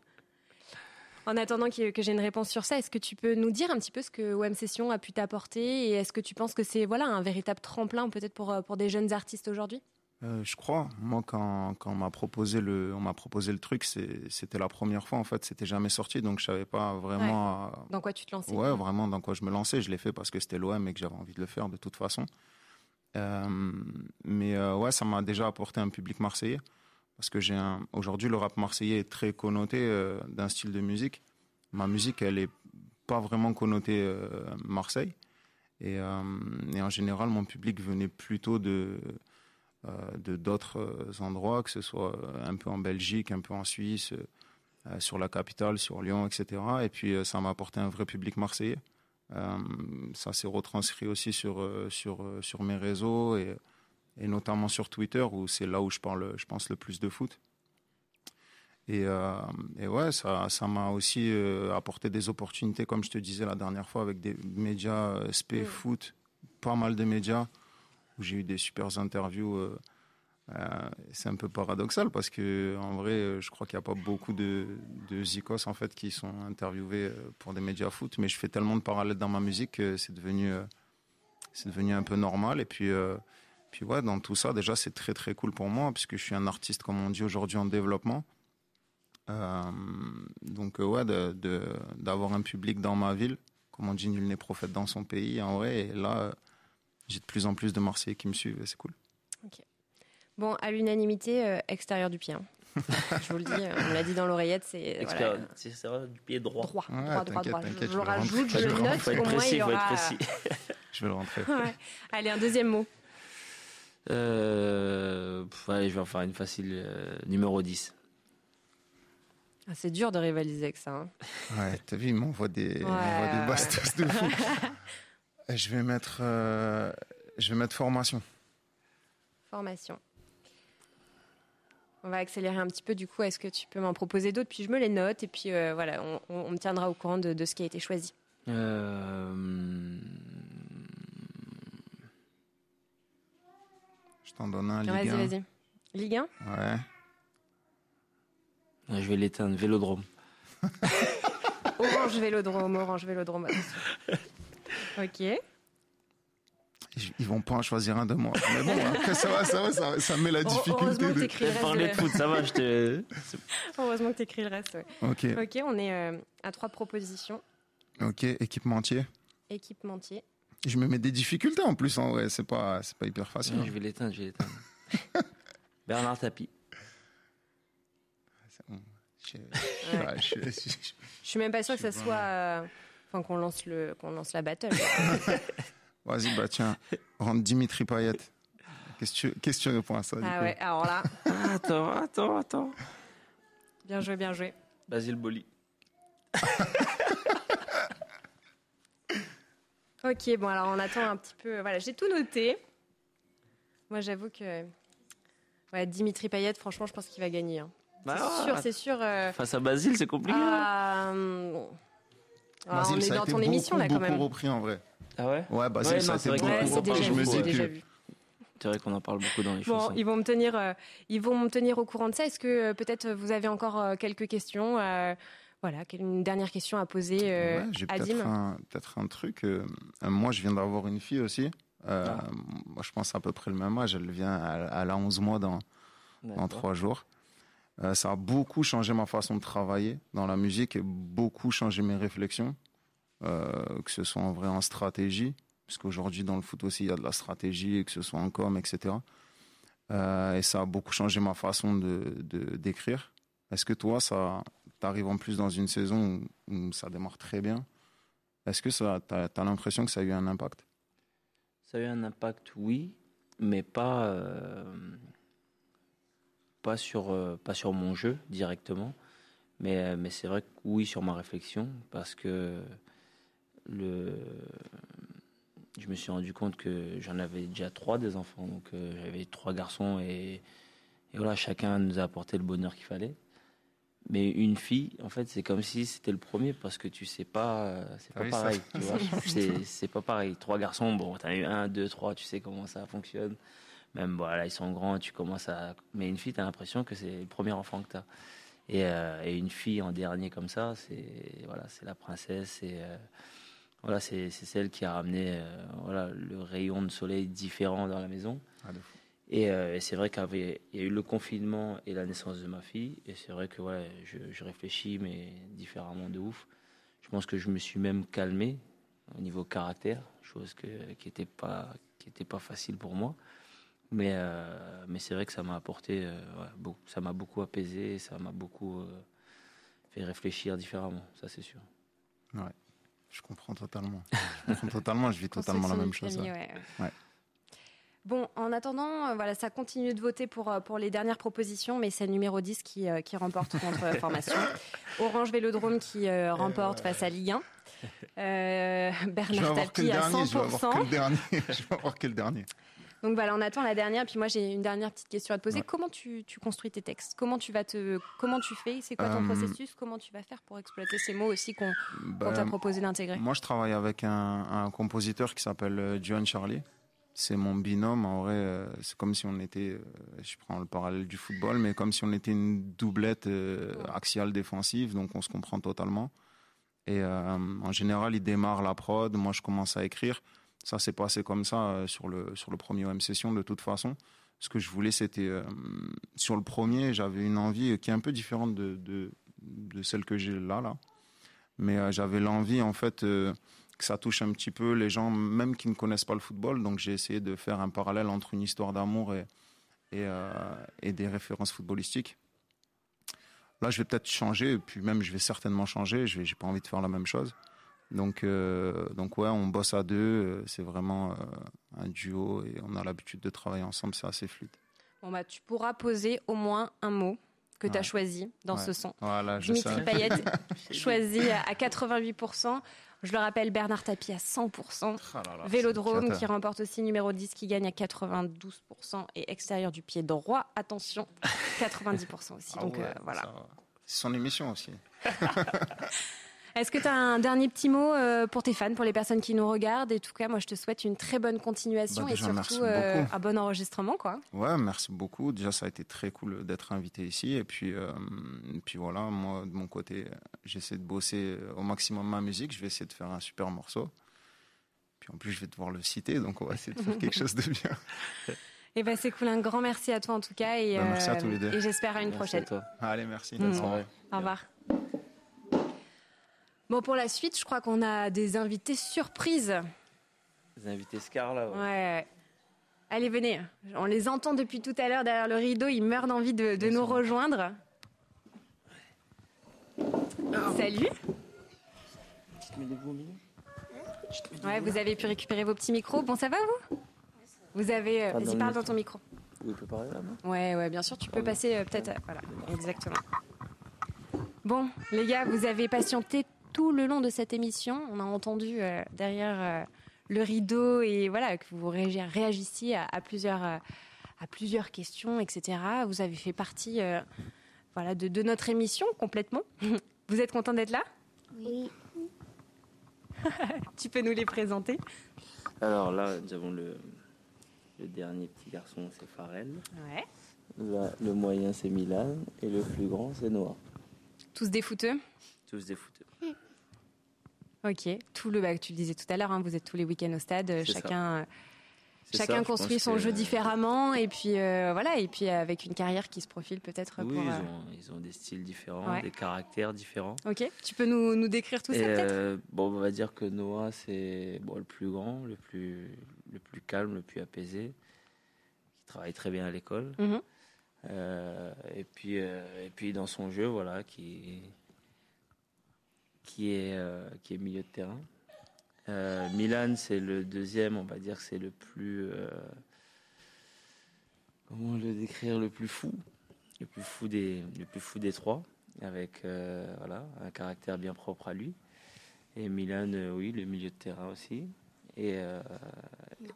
En attendant que, j'ai une réponse sur ça, est-ce que tu peux nous dire un petit peu ce que OM Session a pu t'apporter et est-ce que tu penses que c'est voilà un véritable tremplin peut-être pour, euh, pour des jeunes artistes aujourd'hui? Je crois. Moi, quand, quand on m'a proposé le, on m'a proposé le truc, c'était la première fois. En fait, c'était jamais sorti, donc je savais pas vraiment. Dans quoi tu te lançais Ouais, vraiment dans quoi je me lançais. Je l'ai fait parce que c'était l'OM et que j'avais envie de le faire de toute façon. Euh, mais euh, ouais, ça m'a déjà apporté un public marseillais. Parce que j'ai un... aujourd'hui, le rap marseillais est très connoté euh, d'un style de musique. Ma musique, elle est pas vraiment connotée Marseille. Et, et, en général, mon public venait plutôt de de d'autres endroits, que ce soit un peu en Belgique, un peu en Suisse, sur la capitale, sur Lyon, etc. Et puis ça m'a apporté un vrai public marseillais. Euh, ça s'est retranscrit aussi sur, euh, sur, euh, sur mes réseaux et, et notamment sur Twitter où c'est là où je parle, je pense, le plus de foot. Et, et, ouais, ça, ça m'a aussi apporté des opportunités, comme je te disais la dernière fois, avec des médias SP foot, pas mal de médias, où j'ai eu des super interviews euh, c'est un peu paradoxal parce que en vrai, euh, je crois qu'il n'y a pas beaucoup de, zikos en fait qui sont interviewés euh, pour des médias foot, mais je fais tellement de parallèles dans ma musique que c'est devenu c'est devenu un peu normal. Et puis puis ouais, dans tout ça, déjà c'est très très cool pour moi puisque je suis un artiste comme on dit aujourd'hui en développement. donc ouais, d'avoir un public dans ma ville, comme on dit, nul n'est prophète dans son pays. En vrai, là, j'ai de plus en plus de Marseillais qui me suivent, et c'est cool. Bon, à l'unanimité, euh, extérieur du pied. Hein. je vous le dis, euh, on l'a dit dans l'oreillette, c'est. Extérieur voilà. du pied droit. Droit, droit, droit, droit. Je, je le rajoute, je le note, au moins il y aura. je vais le rentrer. Ouais. Allez, un deuxième mot. Euh, allez, je vais en faire une facile. Euh, numéro 10. Ah, c'est dur de rivaliser avec ça. Hein. Ouais, t'as vu, il m'envoie des, ouais, des bastos de fou. Je vais mettre, euh, je vais mettre formation. Formation. On va accélérer un petit peu du coup. Est-ce que tu peux m'en proposer d'autres Puis je me les note et puis euh, voilà, on, me tiendra au courant de, ce qui a été choisi. Euh, je t'en donne un, Ligue Vas-y, vas-y. Ligue 1 Ouais. Je vais l'éteindre, Vélodrome. orange Vélodrome, Orange Vélodrome. Ok. Ils vont pas en choisir un de moi. Mais bon, après, ça va, ça va, ça, ça met la difficulté. Que reste. Parler de foot, ça va, je te... Heureusement que t'écris le reste, ouais. Ok. Ok, on est euh, à trois propositions. Ok, équipementier. Équipementier. Je me mets des difficultés en plus, en vrai, c'est pas, c'est pas hyper facile. Non, je vais l'éteindre, je vais l'éteindre. Bernard Tapie. Bon. Je, ouais. je, je, je, suis même pas sûr que ça soit, euh, enfin qu'on lance le, qu'on lance la battle. Vas-y, bah tiens, rentre Dimitri Payet. Qu'est-ce que tu, réponds à ça Ah ouais, alors là. attends, attends, attends. Bien joué, bien joué. Basile Boli. ok, bon, alors on attend un petit peu. Voilà, j'ai tout noté. Moi, j'avoue que. Ouais, Dimitri Payet, franchement, je pense qu'il va gagner. Hein. c'est Bah, sûr, c'est sûr. euh, Face à Basile, c'est compliqué. hein. ah, hum, ah, on est ça a dans été ton émission là quand même. beaucoup repris en vrai. Ah ouais Ouais, Basile, Ouais, ça a non, c'est été vrai beaucoup repris. déjà Je vu, me dis que vu. C'est vrai qu'on en parle beaucoup dans les Bon, chansons. ils vont me tenir, euh, ils vont me tenir au courant de ça. Est-ce que euh, peut-être vous avez encore euh, quelques questions euh, Voilà, une dernière question à poser euh, Ouais, J'ai à peut-être Dim. un, peut-être un truc. euh, euh, moi, je viens d'avoir une fille aussi. Euh, Ah. Moi, je pense à peu près le même âge. Elle vient, elle, elle a 11 mois dans, dans D'accord. trois jours. Euh, ça a beaucoup changé ma façon de travailler dans la musique et beaucoup changé mes réflexions, euh, que ce soit en vrai en stratégie, parce qu'aujourd'hui dans le foot aussi il y a de la stratégie, que ce soit en com, etc. Euh, et ça a beaucoup changé ma façon de d'écrire. Est-ce que toi, ça t'arrive en plus dans une saison où, ça démarre très bien Est-ce que ça, t'as as, l'impression que ça a eu un impact? Ça a eu un impact, oui, mais pas, pas, sur, euh, pas sur mon jeu directement. Mais, euh, mais c'est vrai que oui, sur ma réflexion, parce que le, je me suis rendu compte que j'en avais déjà trois des enfants. Donc euh, j'avais trois garçons et, et voilà, chacun nous a apporté le bonheur qu'il fallait. Mais une fille, en fait, c'est comme si c'était le premier parce que tu sais pas, c'est pas oui, ça- pareil. tu vois. C'est c'est pas pareil. Trois garçons, bon, t'as eu un, deux, trois, tu sais comment ça fonctionne. Même voilà, ils sont grands, tu commences à. Mais une fille, t'as l'impression que c'est le premier enfant que t'as. Et, euh, et une fille en dernier comme ça, c'est voilà, c'est la princesse. Et euh, voilà, c'est c'est celle qui a ramené euh, voilà le rayon de soleil différent dans la maison. Ah, de fou. Et, euh, et c'est vrai qu'il y a eu le confinement et la naissance de ma fille. Et c'est vrai que ouais, je, je réfléchis, mais différemment de ouf. Je pense que je me suis même calmé au niveau caractère, chose que, qui n'était pas, qui était pas facile pour moi. Mais, euh, mais c'est vrai que ça m'a apporté, euh, ouais, beaucoup, ça m'a beaucoup apaisé, ça m'a beaucoup euh, fait réfléchir différemment, ça c'est sûr. Ouais, je comprends totalement. Je comprends totalement, je vis totalement la même chose. Famille, ouais. ouais. Ouais. Bon, en attendant, euh, voilà, ça continue de voter pour, pour les dernières propositions, mais c'est le numéro 10 qui, euh, qui remporte contre Formation. Orange Vélodrome qui euh, remporte face à Ligue 1. Euh, Je vais Bernard Tapie à dernier, je vais avoir que 100%. le dernier. je vais avoir que le dernier. Donc voilà, on attend la dernière. Puis moi, j'ai une dernière petite question à te poser. Ouais. Comment tu, tu construis tes textes? Comment tu vas te, comment tu fais? C'est quoi ton Euh, processus? Comment tu vas faire pour exploiter ces mots aussi qu'on Ben, t'a proposé d'intégrer? Moi, je travaille avec un, un compositeur qui s'appelle euh, John Charlie. C'est mon binôme. En vrai, euh, c'est comme si on était, je prends le parallèle du football, mais comme si on était une doublette axiale défensive, donc on se comprend totalement. Et euh, en général, il démarre la prod, moi je commence à écrire. Ça s'est passé comme ça euh, sur le sur le premier OM Session de toute façon. Ce que je voulais, c'était euh, sur le premier, j'avais une envie qui est un peu différente de de, celle que j'ai là là. Mais euh, j'avais l'envie en fait que ça touche un petit peu les gens, même qui ne connaissent pas le football. Donc j'ai essayé de faire un parallèle entre une histoire d'amour et et, et des références footballistiques. Là, je vais peut-être changer, et puis même je vais certainement changer. Je n'ai pas envie de faire la même chose. Donc, euh, donc ouais, on bosse à deux. euh, C'est vraiment euh, un duo et on a l'habitude de travailler ensemble. C'est assez fluide. Bon bah, tu pourras poser au moins un mot que tu as Ouais. choisi dans Ouais. ce son. Voilà, je Dimitri sais. Payet choisi à 88%. Je le rappelle, Bernard Tapie à 100%. Ah là là, Vélodrome qui remporte aussi numéro 10 qui gagne à 92% et extérieur du pied droit, attention, 90% aussi. Ah Donc ouais, euh, voilà. C'est son émission aussi. Est-ce que tu as un dernier petit mot euh, pour tes fans, pour les personnes qui nous regardent? Et en tout cas, moi, je te souhaite une très bonne continuation Bah, et déjà, surtout euh, un bon enregistrement. quoi. Ouais, merci beaucoup. Déjà, ça a été très cool d'être invité ici. Et puis, euh, et puis voilà, moi, de mon côté, j'essaie de bosser au maximum ma musique. Je vais essayer de faire un super morceau. Puis en plus, je vais devoir le citer, donc on va essayer de faire quelque chose de bien. Et ben c'est cool, un grand merci à toi en tout cas. Et, Bah, merci à tous les deux. Et j'espère à une Merci prochaine. à toi. Allez, merci. Mm. Au revoir. Au revoir. Bon, pour la suite, je crois qu'on a des invités surprises. Les invités Scar là. ouais. Ouais. Allez, venez. On les entend depuis tout à l'heure derrière le rideau. Ils meurent d'envie de, de nous rejoindre. Salut. Tu te mets debout au milieu Ouais, vous avez pu récupérer vos petits micros. Bon, ça va vous? Vous avez. euh, Vas-y, le parle dans ton micro. Oui, il peut parler là, non? Ouais, ouais, bien sûr, tu peux passer euh, peut-être. euh, Voilà, exactement. Bon, les gars, vous avez patienté tout le long de cette émission. On a entendu euh, derrière euh, le rideau et voilà que vous réagi- réagissiez à, à plusieurs, euh, à plusieurs questions, etc. Vous avez fait partie euh, voilà, de, de notre émission complètement. Vous êtes content d'être là? Oui. Tu peux nous les présenter? Alors là, nous avons le, le dernier petit garçon, c'est Farel. Ouais. Là, le moyen, c'est Milan. Et le plus grand, c'est Noah. Tous des footeux Tous des footeux. Ok. Tout le, bah, tu le disais tout à l'heure, hein, vous êtes tous les week-ends au stade. euh, ça. Chacun, euh, chacun ça, construit son que- jeu différemment. Et puis, euh, voilà. Et puis, avec une carrière qui se profile peut-être Oui, pour. ils euh, ont, ils ont des styles différents, Ouais. des caractères différents. Ok. Tu peux nous, nous décrire tout ça peut-être? euh, bon, on va dire que Noah, c'est bon, le plus grand, le plus, le plus calme, le plus apaisé, qui travaille très bien à l'école. Mhm. Et, puis, et puis dans son jeu, voilà, qui, qui, est, euh, qui est milieu de terrain. Euh, Milan, c'est le deuxième, on va dire que c'est le plus. euh, comment le décrire Le plus fou. Le plus fou des, le plus fou des trois, avec euh, voilà, un caractère bien propre à lui. Et Milan, euh, oui, le milieu de terrain aussi. Et. euh, Je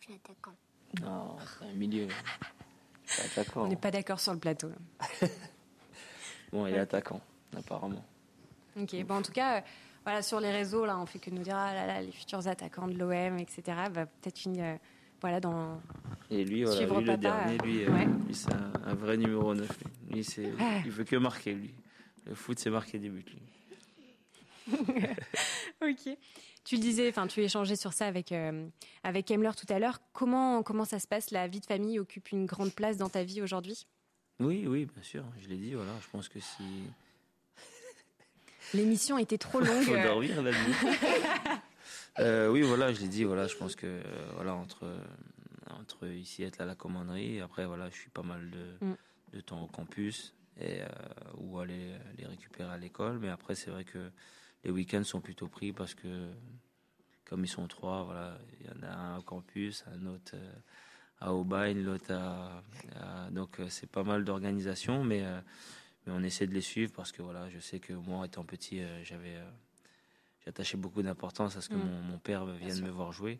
suis attaquant. non, c'est un milieu. Attaquant. On n'est pas d'accord sur le plateau. Bon, il est attaquant, apparemment. Ok. Bon, en tout cas, euh, voilà, sur les réseaux, là, on fait que nous dire ah là là, les futurs attaquants de l'OM, etc. Bah, peut-être une, euh, voilà, dans. Et lui, voilà, lui, le dernier, euh, lui, ouais. lui, c'est un, un vrai numéro 9. Lui, Lui, Ah. il veut que marquer, lui. Le foot, c'est marquer des buts, lui. ok. Tu le disais, enfin, tu échangeais sur ça avec euh, avec Emler tout à l'heure. Comment comment ça se passe? La vie de famille occupe une grande place dans ta vie aujourd'hui? Oui, oui, bien sûr. Je l'ai dit, voilà. Je pense que si. L'émission était trop longue. Faut dormir la nuit. Euh, oui, voilà, je l'ai dit, voilà, je pense que euh, voilà entre euh, entre ici être à la commanderie, après voilà, je suis pas mal de, Mm. de temps au campus et euh, ou aller les récupérer à l'école, mais après c'est vrai que les week-ends sont plutôt pris parce que comme ils sont trois, voilà, il y en a un au campus, un autre à Aubagne, l'autre à, à- donc c'est pas mal d'organisation, mais mais on essaie de les suivre parce que voilà, je sais que moi étant petit, euh, j'avais euh, j'attachais beaucoup d'importance à ce que Mm. mon, mon père vienne me voir jouer.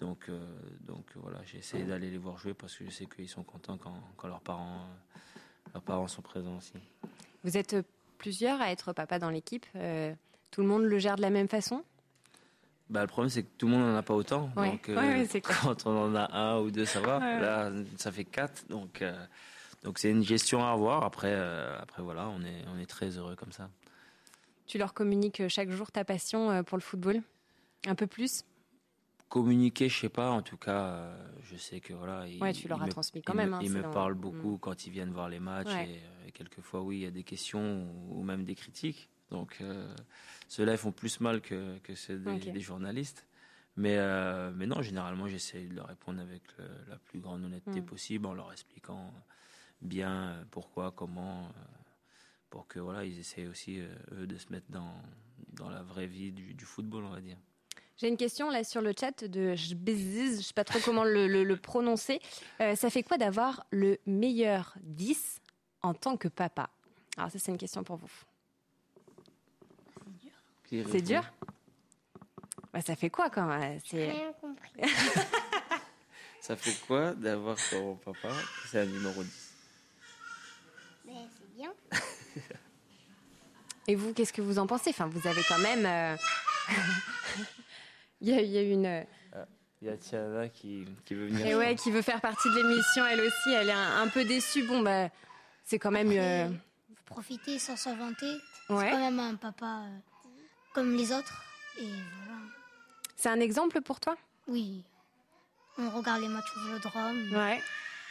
Donc, euh, donc voilà, j'ai essayé d'aller les voir jouer parce que je sais qu'ils sont contents quand, quand leurs parents, leurs parents sont présents aussi. Vous êtes plusieurs à être papa dans l'équipe. euh, tout le monde le gère de la même façon? Bah, le problème, c'est que tout le monde n'en a pas autant. Ouais. Donc, euh, Ouais, ouais, quand on en a un ou deux, ça va. Là, ça fait quatre. Donc, donc c'est une gestion à avoir. Après, euh, après voilà, on est, on est très heureux comme ça. Tu leur communiques chaque jour ta passion euh, pour le football? Un peu plus? Communiquer, je sais pas. En tout cas, euh, je sais que voilà. Ouais, tu leur as transmis quand même, Me, hein, ils me dans- parlent beaucoup Mm. quand ils viennent voir les matchs Ouais. et, euh, et quelquefois, oui, il y a des questions ou, ou même des critiques. Donc, euh, ceux-là, ils font plus mal que, que ceux des, journalistes. Mais, euh, mais non, généralement, j'essaie de leur répondre avec le- la plus grande honnêteté Mm. possible en leur expliquant bien euh, pourquoi, comment, euh, pour que voilà, ils essayent aussi euh, eux de se mettre dans, dans la vraie vie du, du football, on va dire. J'ai une question là sur le chat de Jbeziz, je sais pas trop comment le, le- le prononcer. Euh, ça fait quoi d'avoir le meilleur 10 en tant que papa? Alors ça c'est une question pour vous. C'est répond? dur? Bah, Ça fait quoi quand même? C'est Rien compris. Ça fait quoi d'avoir ton papa? C'est un numéro 10. Et vous, qu'est-ce que vous en pensez? Enfin, vous avez quand même... euh, il, y a, il y a une... euh, Il y a Tiana qui, qui veut venir. Et ouais, qui veut faire partie de l'émission, elle aussi, elle est un, un peu déçue. Bon, bah, c'est quand même... euh, Faut profiter sans s'inventer. Ouais. C'est quand même un papa euh, comme les autres. Et voilà. C'est un exemple pour toi? Oui. On regarde les matchs au Vélodrome. Ouais.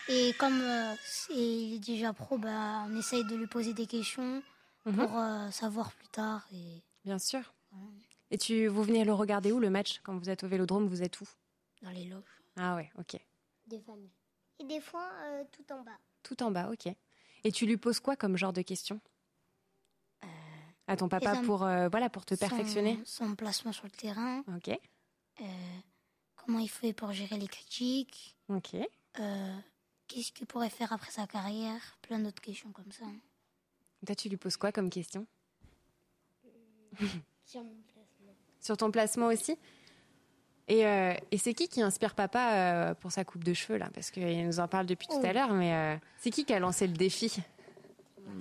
Et comme euh, c'est- il est déjà pro, bah, on essaye de lui poser des questions Mhm. pour euh, savoir plus tard. Et Bien sûr. Et tu, vous venez le regarder où le match? Quand vous êtes au Vélodrome, vous êtes où? Dans les loges. Ah ouais, ok. Des familles. Et des fois, euh, tout en bas. Tout en bas, ok. Et tu lui poses quoi comme genre de questions? À ton papa pour, euh, voilà, pour te son- perfectionner? Son, placement sur le terrain. Ok, euh, comment il fait pour gérer les critiques. ok. euh, Qu'est-ce qu'il pourrait faire après sa carrière? Plein d'autres questions comme ça. Toi, tu lui poses quoi comme question? Sur mon placement. Sur ton placement aussi? Et, euh, et c'est qui qui inspire papa euh, pour sa coupe de cheveux, là? Parce qu'il nous en parle depuis tout Oh. à l'heure, mais euh, c'est qui qui a lancé le défi?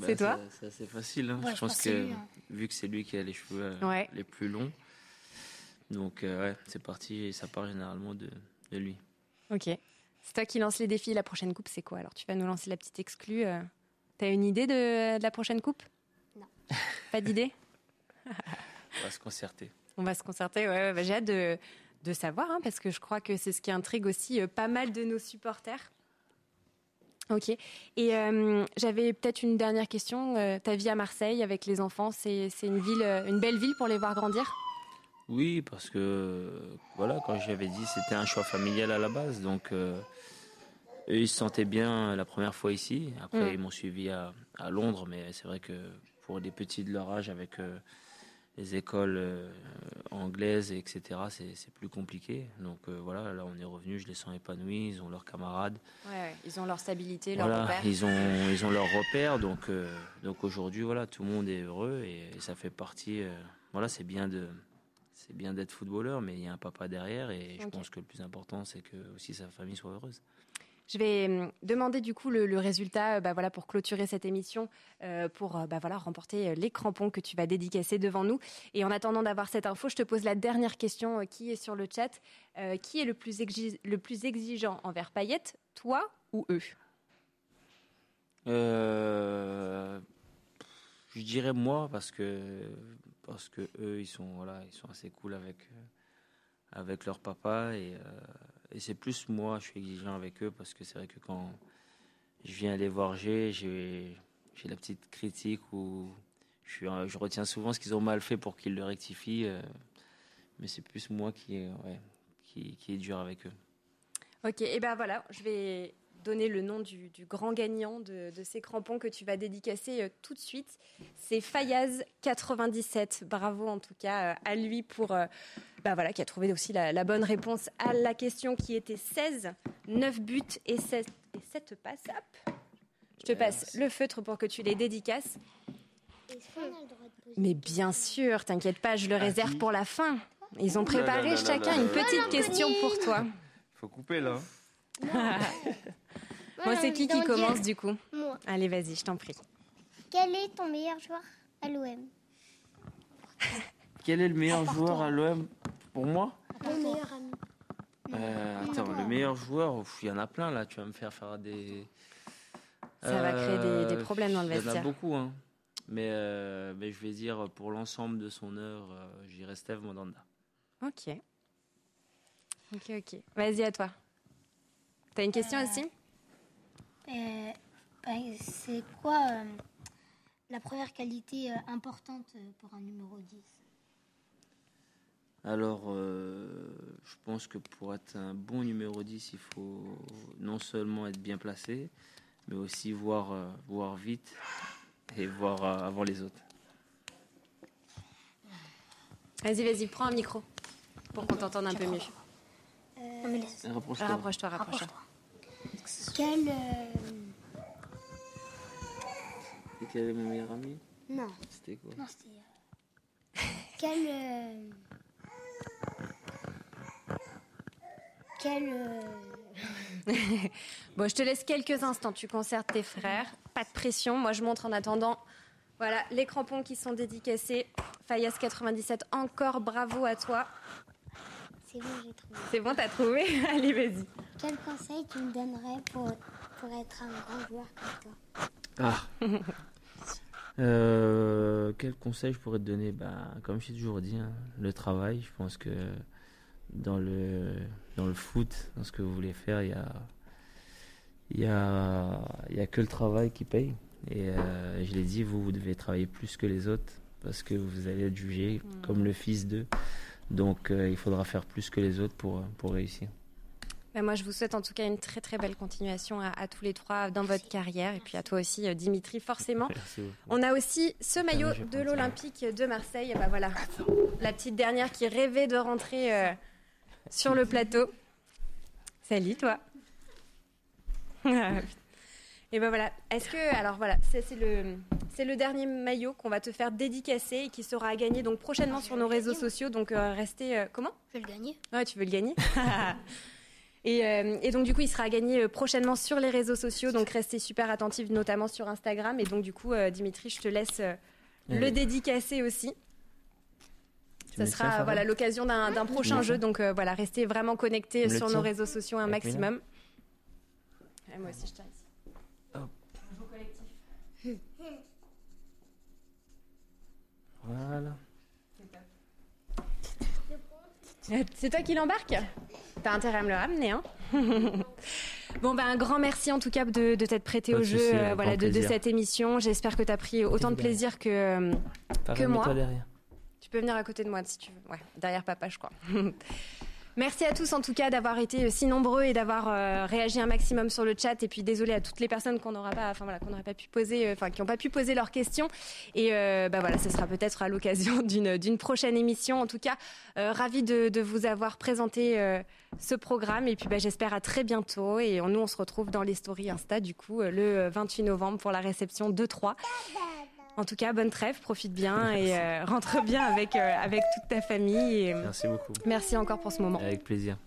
C'est toi? C'est assez facile. Hein. Ouais, je je pense pense que que c'est lui, hein. vu que c'est lui qui a les cheveux euh, Ouais. les plus longs, donc euh, ouais, c'est parti et ça part généralement de, de lui. Ok. C'est toi qui lance les défis. La prochaine coupe, c'est quoi? Alors, tu vas nous lancer la petite exclue. T'as une idée de, de la prochaine coupe? Non. Pas d'idée? On va se concerter. On va se concerter. Ouais, ouais, bah, j'ai hâte de, de savoir, hein, parce que je crois que c'est ce qui intrigue aussi euh, pas mal de nos supporters. Ok. Et euh, j'avais peut-être une dernière question. Euh, ta vie à Marseille avec les enfants, c'est c'est une ville, une belle ville pour les voir grandir? Oui, parce que voilà, quand j'avais dit, c'était un choix familial à la base, donc euh, eux ils se sentaient bien la première fois ici. Après Mm. ils m'ont suivi à, à Londres, mais c'est vrai que pour des petits de leur âge avec euh, les écoles euh, anglaises, etc., c'est plus compliqué. Donc euh, voilà, là on est revenu, je les sens épanouis, ils ont leurs camarades. Ouais, ouais, ils ont leur stabilité, leur Voilà, repère. ils ont ils ont leur repère, donc euh, donc aujourd'hui voilà, tout le monde est heureux et, ça fait partie. euh, voilà, c'est bien de c'est bien d'être footballeur, mais il y a un papa derrière et je pense que le plus important c'est que aussi sa famille soit heureuse. Je vais hum, demander du coup le, résultat euh, bah, voilà, pour clôturer cette émission, euh, pour euh, bah, voilà, remporter les crampons que tu vas dédicacer devant nous. Et en attendant d'avoir cette info, je te pose la dernière question qui est sur le chat. Qui est le plus, le plus exigeant envers Payet, toi ou eux? Je dirais moi parce que parce que eux ils sont voilà ils sont assez cool avec avec leur papa et, et c'est plus moi je suis exigeant avec eux parce que c'est vrai que quand je viens les voir j'ai la petite critique où je retiens souvent ce qu'ils ont mal fait pour qu'ils le rectifient euh, mais c'est plus moi qui est ouais, qui, qui est dur avec eux. Ok, et ben voilà, je vais donner le nom du, du grand gagnant de, de ces crampons que tu vas dédicacer euh, tout de suite. C'est Fayaz97. Bravo en tout cas euh, à lui pour, euh, bah voilà, qui a trouvé aussi la, la bonne réponse à la question qui était 16, 9 buts et 7, et 7 passes. Hop. Je te passe le feutre pour que tu les dédicaces. Mais bien sûr, t'inquiète pas, je le réserve pour la fin. Ils ont là, préparé chacun une petite Oh, question pour toi. faut couper là Bon, c'est qui qui commence du coup Moi. Allez, vas-y, je t'en prie. Quel est ton meilleur joueur à l'OM quel est le meilleur joueur à l'OM pour moi? Mon meilleur ami. Euh, attends, le meilleur joueur, il y en a plein là. Tu vas me faire faire des. Ça va créer des- des problèmes dans le Il y en vestiaire. a beaucoup, hein. Mais, euh, mais je vais dire pour l'ensemble de son œuvre, euh, j'irai Steve Mandanda. Ok. Ok, ok. Vas-y, à toi. T'as une question aussi? Euh, bah, c'est quoi euh, la première qualité euh, importante euh, pour un numéro 10 Alors, euh, je pense que pour être un bon numéro 10, il faut non seulement être bien placé, mais aussi voir, euh, voir vite et voir euh, avant les autres. Vas-y, vas-y, prends un micro pour qu'on t'entende un peu mieux. Euh, Rapproche-toi. Rapproche-toi, rapproche-toi. Quel. euh, Et quel est mon meilleur ami Non. C'était quoi Non, c'était. euh, Quel. euh, Quel. euh, Bon, je te laisse quelques instants. Tu concertes tes frères. Pas de pression. Moi, je montre en attendant. Voilà, les crampons qui sont dédicacés. Fayas 97, encore bravo à toi. C'est bon, j'ai trouvé. C'est bon, t'as trouvé? Allez, vas-y. Quel conseil tu me donnerais pour, pour être un grand joueur comme toi Ah Euh, Quel conseil je pourrais te donner? Bah, Comme je t'ai toujours dit, hein, le travail. Je pense que dans le, dans le foot, dans ce que vous voulez faire, il y a, y a, y a que le travail qui paye. Et euh, je l'ai dit, vous, vous devez travailler plus que les autres parce que vous allez être jugé comme le fils d'eux. Donc euh, il faudra faire plus que les autres pour, pour réussir. Ben, moi, je vous souhaite en tout cas une très très belle continuation à, à tous les trois dans votre carrière et puis à toi aussi, euh, Dimitri, forcément. Merci. On a aussi ce maillot Ah, de l'Olympique de Marseille. Ben voilà, la petite dernière qui rêvait de rentrer euh, sur le plateau. Salut toi. et ben voilà. Est-ce que alors voilà, c'est le c'est le dernier maillot qu'on va te faire dédicacer et qui sera à gagner donc prochainement sur nos réseaux sociaux. Donc euh, restez euh, comment? Je vais le gagner. Ouais, tu veux le gagner? Et, donc du coup, il sera gagné prochainement sur les réseaux sociaux. Donc restez super attentifs, notamment sur Instagram. Et donc du coup, Dimitri, je te laisse le dédicacer aussi. Ce sera voilà l'occasion d'un prochain jeu. Donc voilà, restez vraiment connectés sur nos réseaux sociaux un maximum. moi aussi, je tiens ici. Voilà. C'est toi qui l'embarque T'as intérêt à me le ramener, hein Bon, ben, un grand merci en tout cas de, t'être prêté au jeu euh, voilà, de, cette émission. J'espère que tu as pris autant de plaisir que, euh, que moi. Tu peux venir à côté de moi si tu veux. Ouais, derrière papa, je crois. Merci à tous en tout cas d'avoir été si nombreux et d'avoir euh, réagi un maximum sur le chat. Et puis désolé à toutes les personnes qu'on n'aura pas, enfin voilà, qu'on n'aurait pas pu poser, euh, enfin qui n'ont pas pu poser leurs questions. Et euh, bah voilà, ce sera peut-être à l'occasion d'une d'une prochaine émission. En tout cas, ravi de, de, vous avoir présenté ce programme. Et puis bah, j'espère à très bientôt. Et nous on se retrouve dans les stories Insta du coup le 28 novembre pour la réception 2-3. En tout cas, bonne trêve, profite bien et euh, rentre bien avec, euh, avec toute ta famille. merci beaucoup. Merci encore pour ce moment. Avec plaisir.